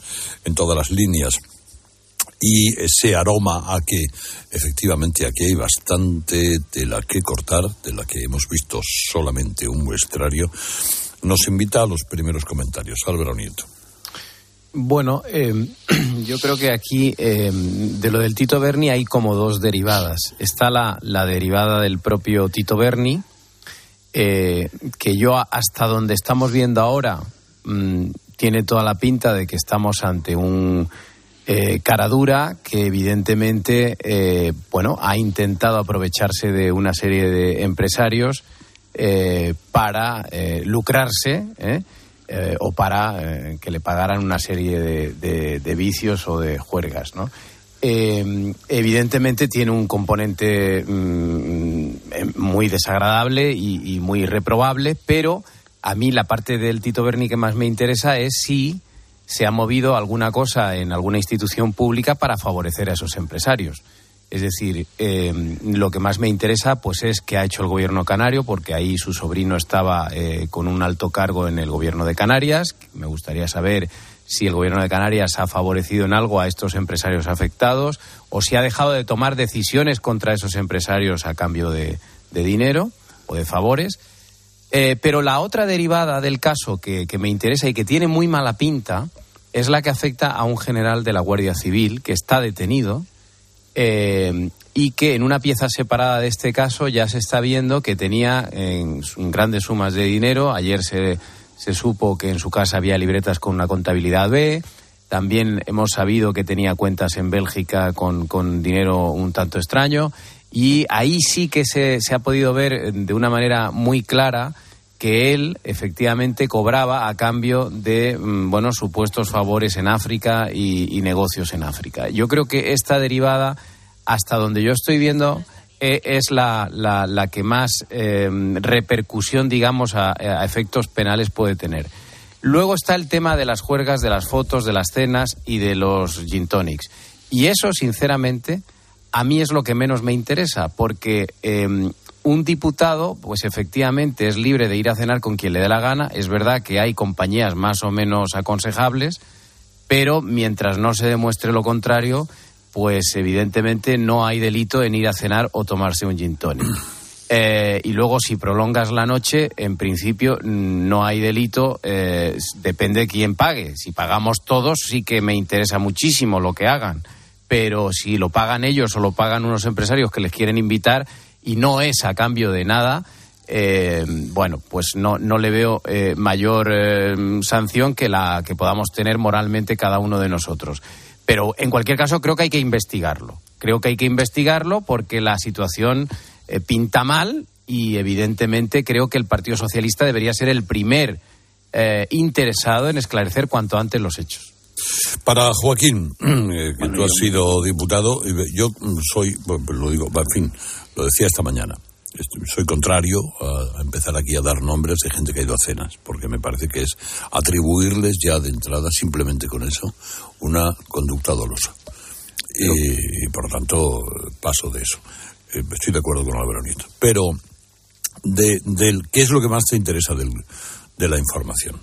en todas las líneas y ese aroma a que efectivamente aquí hay bastante de la que cortar, de la que hemos visto solamente un muestrario, nos invita a los primeros comentarios. Álvaro Nieto. Bueno, eh, yo creo que aquí eh, de lo del Tito Berni hay como dos derivadas. Está la, la derivada del propio Tito Berni, eh, que yo hasta donde estamos viendo ahora mm, tiene toda la pinta de que estamos ante un eh, cara dura que evidentemente eh, bueno ha intentado aprovecharse de una serie de empresarios eh, para eh, lucrarse o para que le pagaran una serie de, de- de vicios o de juergas ¿no? Eh, evidentemente tiene un componente mm, eh, muy desagradable y, muy reprobable, pero a mí la parte del Tito Berni que más me interesa es si se ha movido alguna cosa en alguna institución pública para favorecer a esos empresarios. Es decir, eh, lo que más me interesa pues es qué ha hecho el gobierno canario, porque ahí su sobrino estaba eh, con un alto cargo en el gobierno de Canarias. Me gustaría saber si el gobierno de Canarias ha favorecido en algo a estos empresarios afectados o si ha dejado de tomar decisiones contra esos empresarios a cambio de, dinero o de favores. Eh, pero la otra derivada del caso que, me interesa y que tiene muy mala pinta es la que afecta a un general de la Guardia Civil que está detenido eh, y que en una pieza separada de este caso ya se está viendo que tenía en, en grandes sumas de dinero. Ayer se, se supo que en su casa había libretas con una contabilidad B. También hemos sabido que tenía cuentas en Bélgica con, con dinero un tanto extraño. Y ahí sí que se, se ha podido ver eh, de una manera muy clara que él efectivamente cobraba a cambio de mm, bueno supuestos favores en África y, y negocios en África. Yo creo que esta derivada, hasta donde yo estoy viendo, es la, la- la que más eh, repercusión, digamos, a, a efectos penales puede tener. Luego está el tema de las juergas, de las fotos, de las cenas y de los gin tonics. Y eso, sinceramente, a mí es lo que menos me interesa, porque eh, un diputado, pues efectivamente es libre de ir a cenar con quien le dé la gana. Es verdad que hay compañías más o menos aconsejables, pero mientras no se demuestre lo contrario, pues evidentemente no hay delito en ir a cenar o tomarse un gin tonic. Eh, y luego, si prolongas la noche, en principio no hay delito, eh, depende de quién pague. Si pagamos todos, sí que me interesa muchísimo lo que hagan. pero si lo pagan ellos o lo pagan unos empresarios que les quieren invitar y no es a cambio de nada, eh, bueno, pues no, no le veo eh, mayor eh, sanción que la que podamos tener moralmente cada uno de nosotros. Pero en cualquier caso creo que hay que investigarlo. Creo que hay que investigarlo porque la situación eh, pinta mal y evidentemente creo que el Partido Socialista debería ser el primer eh, interesado en esclarecer cuanto antes los hechos. Para Joaquín, eh, que tú has sido diputado, y yo soy, bueno, pues lo digo, en fin, lo decía esta mañana, soy contrario a, empezar aquí a dar nombres de gente que ha ido a cenas, porque me parece que es atribuirles ya de entrada, simplemente con eso, una conducta dolosa. Y, y, por lo tanto, paso de eso. Eh, Estoy de acuerdo con Álvaro Nieto. Pero, de, del, ¿qué es lo que más te interesa del- de la información?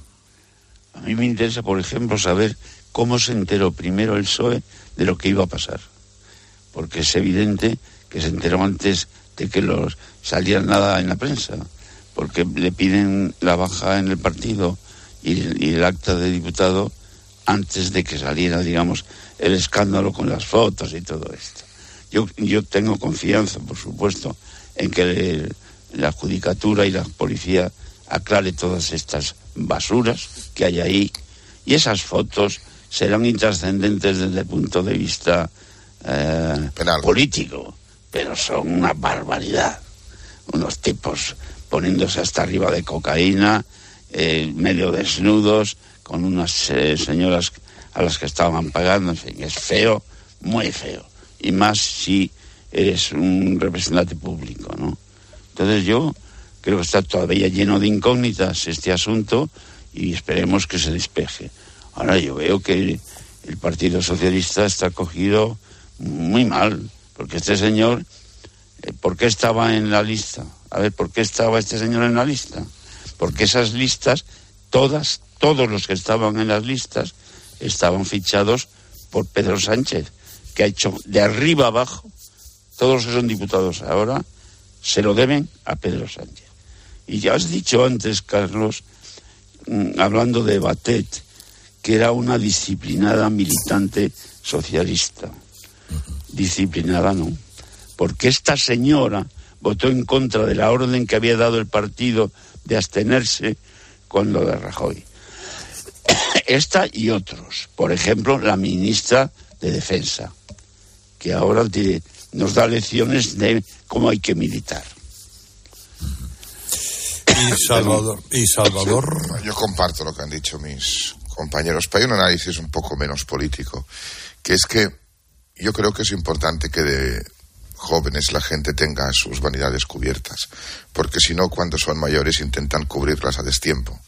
A mí me interesa, por ejemplo, saber cómo se enteró primero el PSOE de lo que iba a pasar. Porque es evidente que se enteró antes de que los saliera nada en la prensa. Porque le piden la baja en el partido y, y el acta de diputado antes de que saliera, digamos, el escándalo con las fotos y todo esto. Yo, yo tengo confianza, por supuesto, en que el- la judicatura y la policía aclare todas estas basuras que hay ahí y esas fotos serán intrascendentes desde el punto de vista eh, político, pero son una barbaridad. Unos tipos poniéndose hasta arriba de cocaína, eh, medio desnudos, con unas eh, señoras a las que estaban pagando, en fin, es feo, muy feo. Y más si eres un representante público, ¿no? Entonces yo creo que está todavía lleno de incógnitas este asunto y esperemos que se despeje. Ahora yo veo que el Partido Socialista está cogido muy mal, porque este señor, eh, ¿por qué estaba en la lista? A ver, ¿por qué estaba este señor en la lista? Porque esas listas, todas, todos los que estaban en las listas, estaban fichados por Pedro Sánchez, que ha hecho de arriba abajo, todos los que son diputados ahora, se lo deben a Pedro Sánchez. Y ya has dicho antes, Carlos, mm, hablando de Batet, que era una disciplinada militante socialista. Disciplinada no. Porque esta señora votó en contra de la orden que había dado el partido de abstenerse con lo de Rajoy. Esta y otros. Por ejemplo, la ministra de Defensa, que ahora te- nos da lecciones de cómo hay que militar. Y Salvador, y Salvador. Yo comparto lo que han dicho mis compañeros, pero hay un análisis un poco menos político, que es que yo creo que es importante que de jóvenes la gente tenga sus vanidades cubiertas, porque si no, cuando son mayores intentan cubrirlas a destiempo.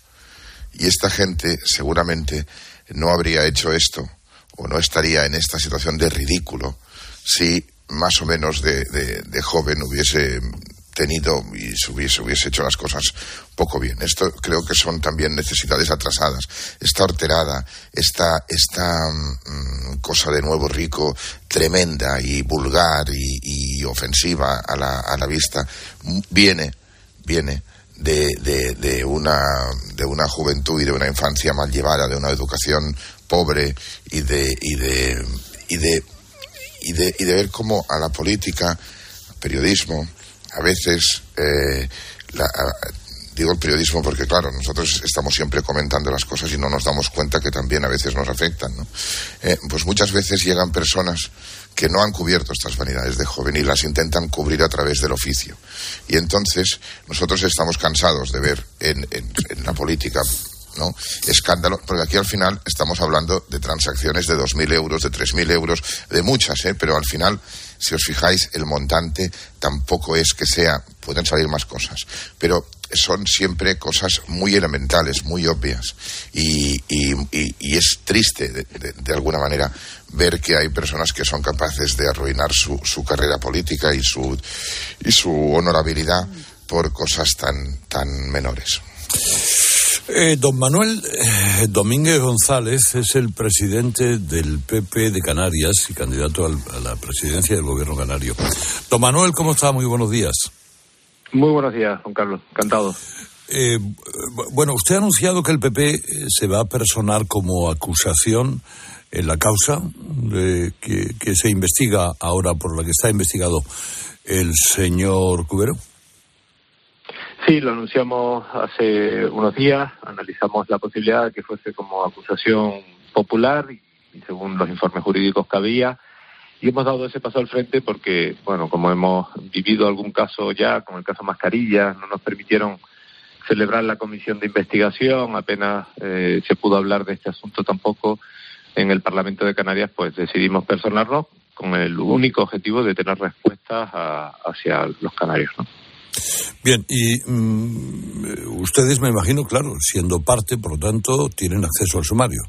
Y esta gente seguramente no habría hecho esto o no estaría en esta situación de ridículo si más o menos de, de- de joven hubiese tenido y se hubiese, hubiese hecho las cosas poco bien. Esto creo que son también necesidades atrasadas. Esta horterada, esta, esta mm, cosa de nuevo rico tremenda y vulgar y, ofensiva a la, a la vista viene, viene de, de, de una, de una juventud y de una infancia mal llevada, de una educación pobre y de, y de, y de, y de, y de ver cómo a la política, al periodismo, a veces, eh, la- digo el periodismo porque, claro, nosotros estamos siempre comentando las cosas y no nos damos cuenta que también a veces nos afectan, ¿no? Eh, pues muchas veces llegan personas que no han cubierto estas vanidades de joven y las intentan cubrir a través del oficio. Y entonces nosotros estamos cansados de ver en, en- en la política ¿no? escándalo, porque aquí al final estamos hablando de transacciones de 2.000 euros, de 3.000 euros, de muchas, ¿eh? pero al final, si os fijáis, el montante tampoco es que sea, pueden salir más cosas, pero son siempre cosas muy elementales, muy obvias, y, es triste, de alguna manera, ver que hay personas que son capaces de arruinar su, su carrera política y su, y su honorabilidad por cosas tan, tan menores. Eh, don Manuel eh, Domínguez González es el presidente del PP de Canarias y candidato al- a la presidencia del gobierno canario. Don Manuel, ¿cómo está? Muy buenos días. Muy buenos días, Juan Carlos. Encantado. Eh, bu- bueno, usted ha anunciado que el PP eh, se va a personar como acusación en la causa de que, que se investiga ahora, por la que está investigado el señor Cubero? Sí, lo anunciamos hace unos días, analizamos la posibilidad de que fuese como acusación popular y, según los informes jurídicos que había, y hemos dado ese paso al frente porque, bueno, como hemos vivido algún caso ya, como el caso Mascarilla, no nos permitieron celebrar la comisión de investigación, apenas eh, se pudo hablar de este asunto tampoco en el Parlamento de Canarias, pues decidimos personarnos con el único objetivo de tener respuestas hacia los canarios. ¿no? Bien, y mm, ustedes me imagino, claro, siendo parte, por lo tanto, tienen acceso al sumario.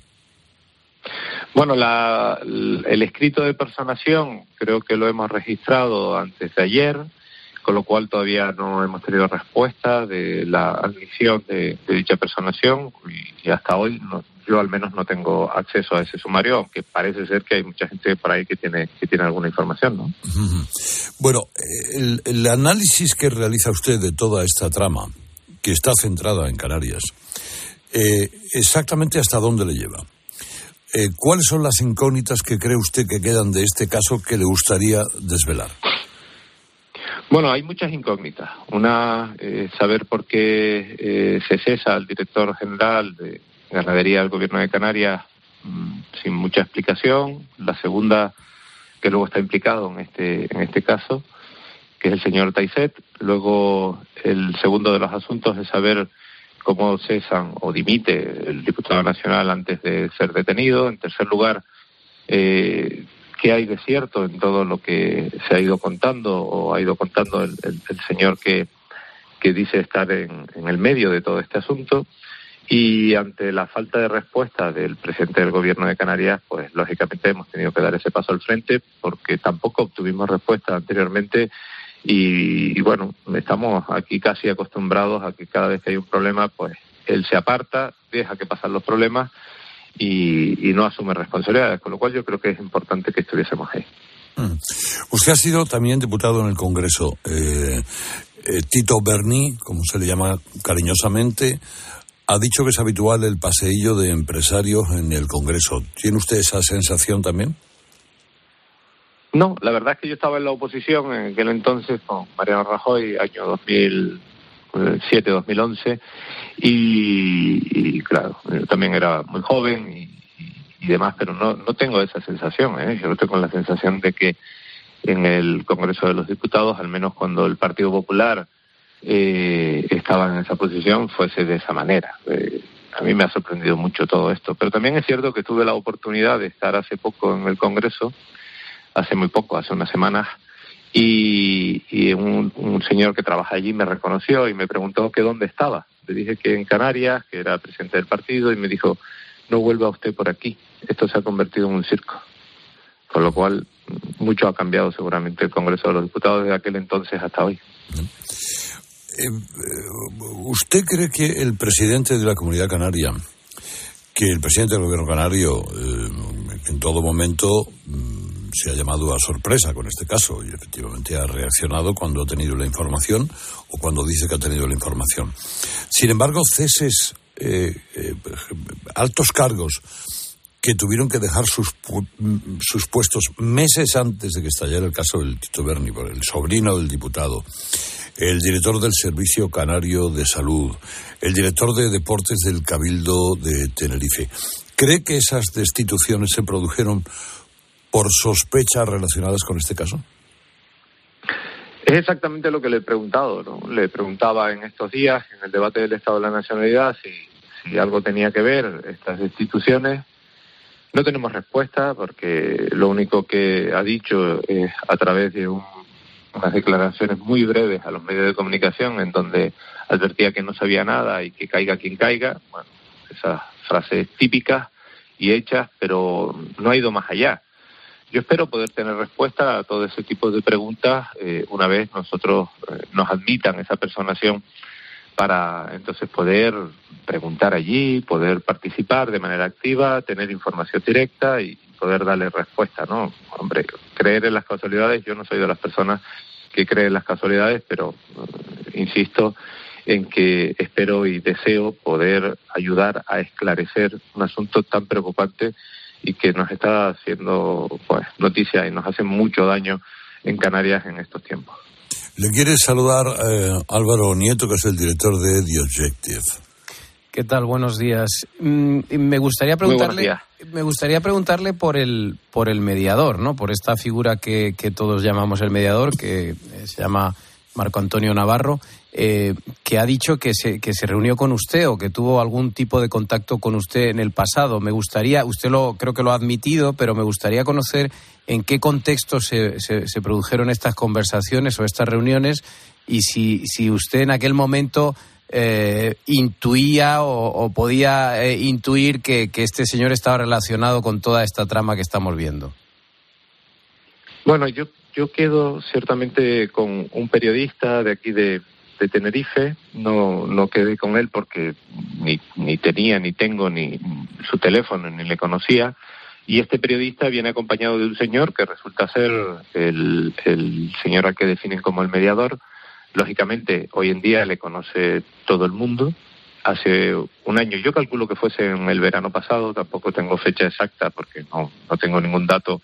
Bueno, la, el escrito de personación creo que lo hemos registrado antes de ayer, con lo cual todavía no hemos tenido respuesta de la admisión de, dicha personación y, hasta hoy no, yo al menos no tengo acceso a ese sumario, aunque parece ser que hay mucha gente por ahí que tiene, que tiene alguna información, ¿no? Bueno, el, análisis que realiza usted de toda esta trama, que está centrada en Canarias, eh, exactamente hasta dónde le lleva. Eh, ¿Cuáles son las incógnitas que cree usted que quedan de este caso que le gustaría desvelar? Bueno, hay muchas incógnitas. Una, eh, saber por qué se cesa al director general de, ganadería del gobierno de Canarias mm, sin mucha explicación. La segunda, que luego está implicado en este, en este caso, que es el señor Taiset. Luego, el segundo de los asuntos es saber cómo cesan o dimite el diputado nacional antes de ser detenido. En tercer lugar, eh, qué hay de cierto en todo lo que se ha ido contando o ha ido contando el, señor que, que dice estar en, en el medio de todo este asunto. Y ante la falta de respuesta del presidente del gobierno de Canarias, pues lógicamente hemos tenido que dar ese paso al frente porque tampoco obtuvimos respuesta anteriormente y, bueno, estamos aquí casi acostumbrados a que cada vez que hay un problema, pues él se aparta, deja que pasen los problemas y, no asume responsabilidades, con lo cual yo creo que es importante que estuviésemos ahí. Mm. Usted ha sido también diputado en el Congreso. Eh, eh, Tito Berni, como se le llama cariñosamente, ha dicho que es habitual el paseillo de empresarios en el Congreso. ¿Tiene usted esa sensación también? No, la verdad es que yo estaba en la oposición en aquel entonces con Mariano Rajoy, año 2007-2011, y, y, claro, yo también era muy joven y, demás, pero no, no tengo esa sensación. ¿eh? Yo tengo la sensación de que en el Congreso de los Diputados, al menos cuando el Partido Popular eh, estaban en esa posición fuese de esa manera. Eh, a mí me ha sorprendido mucho todo esto, pero también es cierto que tuve la oportunidad de estar hace poco en el Congreso, hace muy poco, hace unas semanas, y, un, un, señor que trabaja allí me reconoció y me preguntó que dónde estaba. Le dije que en Canarias, que era presidente del partido, y me dijo, no vuelva usted por aquí, esto se ha convertido en un circo. Con lo cual, mucho ha cambiado seguramente el Congreso de los Diputados desde aquel entonces hasta hoy. Eh, ¿Usted cree que el presidente de la Comunidad Canaria, que el presidente del gobierno canario eh, en todo momento mm, se ha llamado a sorpresa con este caso y efectivamente ha reaccionado cuando ha tenido la información o cuando dice que ha tenido la información. Sin embargo, ceses, eh, altos cargos que tuvieron que dejar sus, sus puestos meses antes de que estallara el caso del Tito Berni, el sobrino del diputado, el director del Servicio Canario de Salud, el director de Deportes del Cabildo de Tenerife. ¿Cree que esas destituciones se produjeron por sospechas relacionadas con este caso? Es exactamente lo que le he preguntado. ¿no? Le preguntaba en estos días, en el debate del Estado de la Nacionalidad, si, si algo tenía que ver estas destituciones. No tenemos respuesta porque lo único que ha dicho es a través de un unas declaraciones muy breves a los medios de comunicación en donde advertía que no sabía nada y que caiga quien caiga. Bueno, esas frases típicas y hechas, pero no ha ido más allá. Yo espero poder tener respuesta a todo ese tipo de preguntas eh, una vez nosotros eh, nos admitan esa personación para entonces poder preguntar allí, poder participar de manera activa, tener información directa y poder darle respuesta, ¿no? Hombre, creer en las casualidades, yo no soy de las personas que creen en las casualidades, pero eh, insisto en que espero y deseo poder ayudar a esclarecer un asunto tan preocupante y que nos está haciendo pues noticia y nos hace mucho daño en Canarias en estos tiempos. Le quiere saludar eh, Álvaro Nieto, que es el director de The Objective. ¿Qué tal? Buenos días. Mm, me gustaría preguntarle, me gustaría preguntarle por el por el mediador, ¿no? Por esta figura que, que todos llamamos el mediador, que eh, se llama Marco Antonio Navarro, eh, que ha dicho que se que se reunió con usted o que tuvo algún tipo de contacto con usted en el pasado. Me gustaría, usted lo creo que lo ha admitido, pero me gustaría conocer en qué contexto se, se, se produjeron estas conversaciones o estas reuniones y si si usted en aquel momento eh, intuía o, podía eh, intuir que, que este señor estaba relacionado con toda esta trama que estamos viendo. Bueno, yo, yo quedo ciertamente con un periodista de aquí de, de Tenerife, no, no quedé con él porque ni, ni tenía, ni tengo ni su teléfono, ni le conocía. Y este periodista viene acompañado de un señor que resulta ser el, el señor al que definen como el mediador. Lógicamente, hoy en día le conoce todo el mundo. Hace un año, yo calculo que fuese en el verano pasado, tampoco tengo fecha exacta porque no, no tengo ningún dato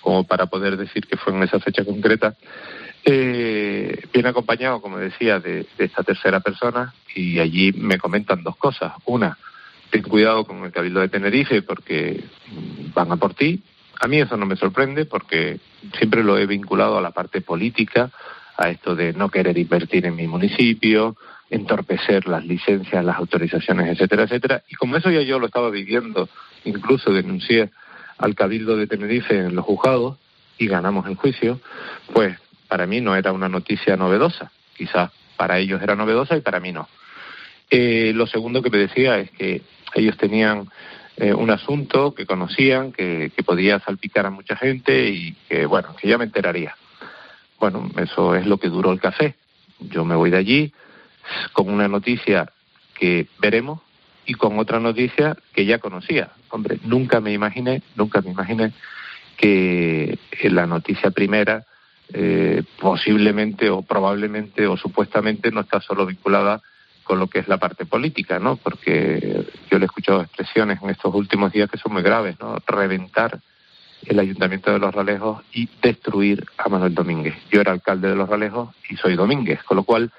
como para poder decir que fue en esa fecha concreta. Eh, viene acompañado, como decía, de, de esta tercera persona y allí me comentan dos cosas. Una, ten cuidado con el Cabildo de Tenerife porque mm, van a por ti. A mí eso no me sorprende porque siempre lo he vinculado a la parte política, a esto de no querer invertir en mi municipio, entorpecer las licencias, las autorizaciones, etcétera, etcétera. Y como eso ya yo lo estaba viviendo, incluso denuncié al Cabildo de Tenerife en los juzgados y ganamos el juicio, pues para mí no era una noticia novedosa. Quizás para ellos era novedosa y para mí no. Eh, lo segundo que me decía es que ellos tenían eh, un asunto que conocían, que, que podía salpicar a mucha gente y que, bueno, que ya me enteraría. Bueno, eso es lo que duró el café. Yo me voy de allí con una noticia que veremos y con otra noticia que ya conocía. Hombre, nunca me imaginé, nunca me imaginé que la noticia primera eh, posiblemente o probablemente o supuestamente no está solo vinculada con lo que es la parte política, ¿no? Porque yo le he escuchado expresiones en estos últimos días que son muy graves, ¿no? Reventar el Ayuntamiento de Los Ralejos y destruir a Manuel Domínguez. Yo era alcalde de Los Ralejos y soy Domínguez, con lo cual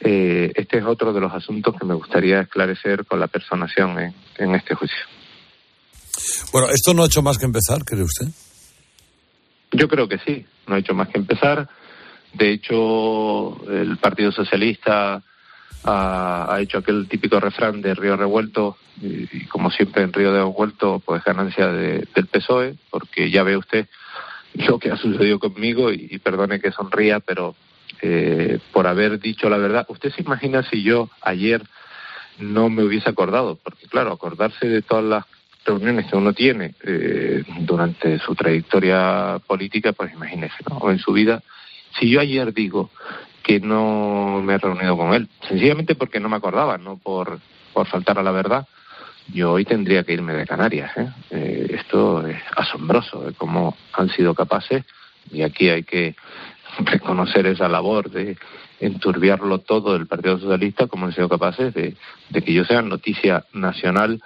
eh, este es otro de los asuntos que me gustaría esclarecer con la personación en, en este juicio. Bueno, ¿esto no ha hecho más que empezar, cree usted? Yo creo que sí, no ha hecho más que empezar. De hecho, el Partido Socialista ha, hecho aquel típico refrán de Río Revuelto, y, como siempre en Río Revuelto, pues ganancia de- del PSOE, porque ya ve usted lo que ha sucedido conmigo y, y perdone que sonría, pero eh, por haber dicho la verdad, ¿usted se imagina si yo ayer no me hubiese acordado? Porque claro, acordarse de todas las reuniones que uno tiene eh, durante su trayectoria política, pues imagínese, ¿no? O en su vida. Si yo ayer digo que no me he reunido con él, sencillamente porque no me acordaba, no por, por faltar a la verdad, yo hoy tendría que irme de Canarias. ¿eh? Eh, esto es asombroso de cómo han sido capaces, y aquí hay que reconocer esa labor de enturbiarlo todo del Partido Socialista, como han sido capaces de, de que yo sea noticia nacional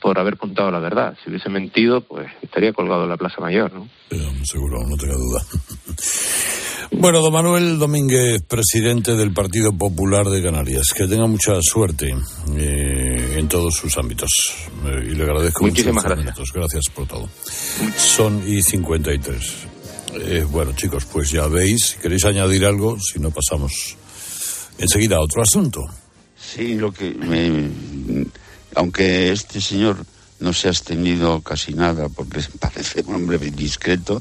por haber contado la verdad. Si hubiese mentido, pues estaría colgado en la Plaza Mayor, ¿no? Seguro, no tenga duda. Bueno, don Manuel Domínguez, presidente del Partido Popular de Canarias, que tenga mucha suerte eh, en todos sus ámbitos. Eh, y le agradezco Muchísimas minutos. Gracias por todo. Son y 53. Eh, bueno, chicos, pues ya veis, si queréis añadir algo, si no pasamos enseguida a otro asunto. Sí, lo que me, aunque este señor no se ha abstenido casi nada porque parece un hombre discreto,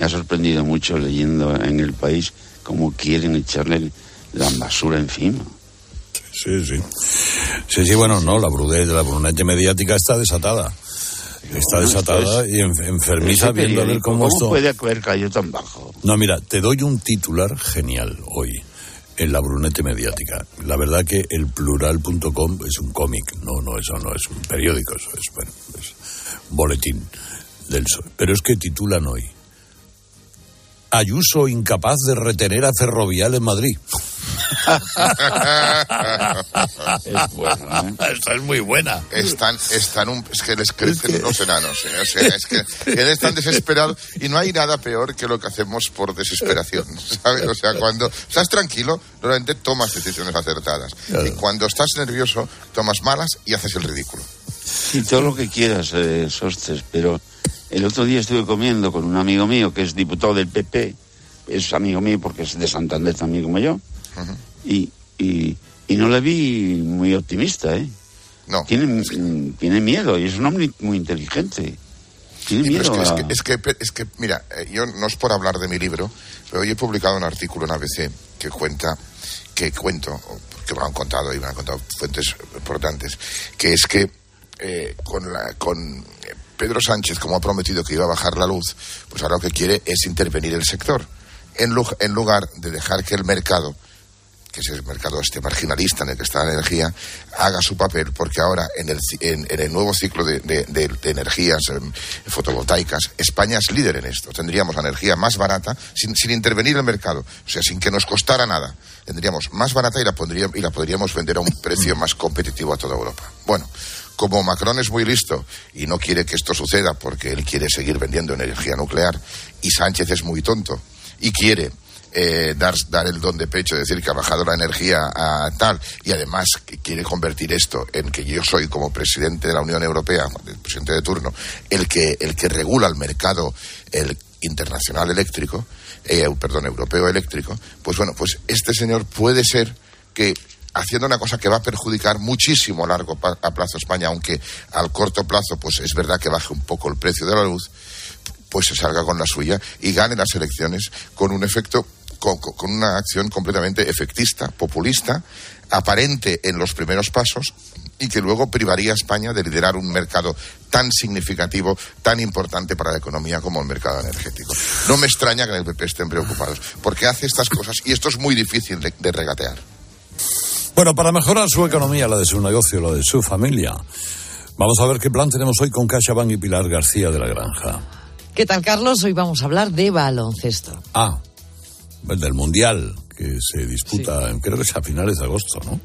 me ha sorprendido mucho leyendo en el país cómo quieren echarle la basura encima. Sí, sí. Sí, sí, bueno, no, la brunete, la brunete mediática está desatada. Está desatada y en- enfermiza viendo a ver periódico, cómo esto... puede haber caído tan bajo? No, mira, te doy un titular genial hoy en la brunete mediática. La verdad que el plural.com es un cómic, no, no, eso no es un periódico, eso es, bueno, es un boletín del PSOE. Pero es que titulan hoy. Ayuso incapaz de retener a Ferrovial en Madrid. es buena. Esta es muy buena. Están, están un, es que les crecen los enanos. ¿eh? O sea, es que él están desesperado y no hay nada peor que lo que hacemos por desesperación. ¿sabes? O sea, cuando estás tranquilo, normalmente tomas decisiones acertadas. Y cuando estás nervioso, tomas malas y haces el ridículo. Y todo lo que quieras, eh, Sostes, pero el otro día estuve comiendo con un amigo mío que es diputado del PP, es amigo mío porque es de Santander también como yo, y, y, y no le vi muy optimista, ¿eh? No. Tiene, tiene miedo y es un hombre muy inteligente. Tiene Sí, miedo. es, a- que, es, que, es, que, es que, mira, eh, yo no es por hablar de mi libro, pero hoy he publicado un artículo en ABC que cuenta, que cuento, que me lo han contado y me han contado fuentes importantes, que es que eh, con, la, con Pedro Sánchez, como ha prometido que iba a bajar la luz, pues ahora lo que quiere es intervenir el sector, en, en lugar de dejar que el mercado que es el mercado este marginalista en el que está la energía, haga su papel, porque ahora en el, en, el nuevo ciclo de, energías em, fotovoltaicas, España es líder en esto. Tendríamos la energía más barata sin, sin intervenir el mercado, o sea, sin que nos costara nada. Tendríamos más barata y la, pondría- y la podríamos vender a un precio más competitivo a toda Europa. Bueno, como Macron es muy listo y no quiere que esto suceda porque él quiere seguir vendiendo energía nuclear y Sánchez es muy tonto y quiere eh, dar, dar el don de pecho, decir que ha bajado la energía a tal, y además que quiere convertir esto en que yo soy como presidente de la Unión Europea, el presidente de turno, el que, el que regula el mercado el internacional eléctrico, eh, perdón, europeo eléctrico, pues bueno, pues este señor puede ser que haciendo una cosa que va a perjudicar muchísimo a largo a plazo España, aunque al corto plazo pues es verdad que baje un poco el precio de la luz, pues se salga con la suya y gane las elecciones con un efecto, con, una acción completamente efectista, populista, aparente en los primeros pasos y que luego privaría a España de liderar un mercado tan significativo, tan importante para la economía como el mercado energético. No me extraña que en el PP estén preocupados, porque hace estas cosas y esto es muy difícil de regatear. Bueno, para mejorar su economía, la de su negocio, la de su familia, vamos a ver qué plan tenemos hoy con CaixaBank y Pilar García de la Granja. ¿Qué tal, Carlos? Hoy vamos a hablar de baloncesto. Ah, el del Mundial, que se disputa, creo que es a finales de agosto, ¿no?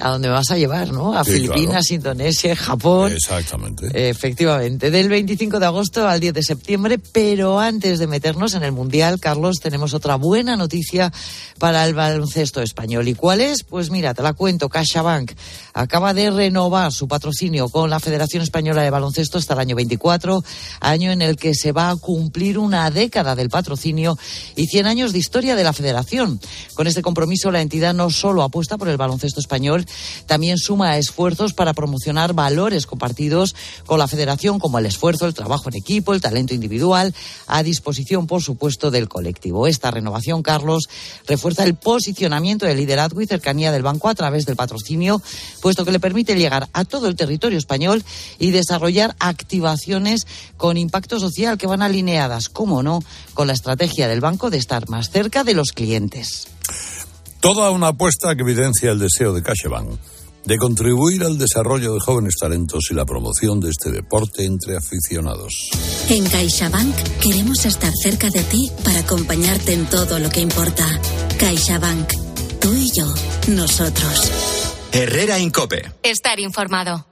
¿A dónde me vas a llevar, no? A Sí, Filipinas, claro. Indonesia, Japón. Exactamente. Efectivamente, del 25 de agosto al 10 de septiembre, pero antes de meternos en el Mundial, Carlos, tenemos otra buena noticia para el baloncesto español. ¿Y cuál es? Pues mira, te la cuento, CaixaBank acaba de renovar su patrocinio con la Federación Española de Baloncesto hasta el año 24, año en el que se va a cumplir una década del patrocinio y 100 años de historia de la federación. Con este compromiso, la entidad no solo apuesta por el baloncesto español, también suma esfuerzos para promocionar valores compartidos con la federación, como el esfuerzo, el trabajo en equipo, el talento individual, a disposición, por supuesto, del colectivo. Esta renovación, Carlos, refuerza el posicionamiento del liderazgo y cercanía del banco a través del patrocinio, puesto que le permite llegar a todo el territorio español y desarrollar activaciones con impacto social que van alineadas, como no, con la estrategia del banco de estar más cerca de los clientes. Toda una apuesta que evidencia el deseo de CaixaBank de contribuir al desarrollo de jóvenes talentos y la promoción de este deporte entre aficionados. En CaixaBank queremos estar cerca de ti para acompañarte en todo lo que importa. CaixaBank, tú y yo, nosotros. Herrera Incope. Estar informado.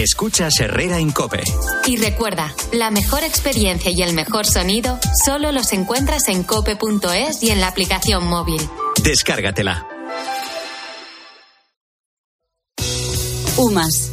Escuchas Herrera Incope. Y recuerda, la mejor experiencia y el mejor sonido solo los encuentras en cope.es y en la aplicación móvil. Descárgatela. UMAS,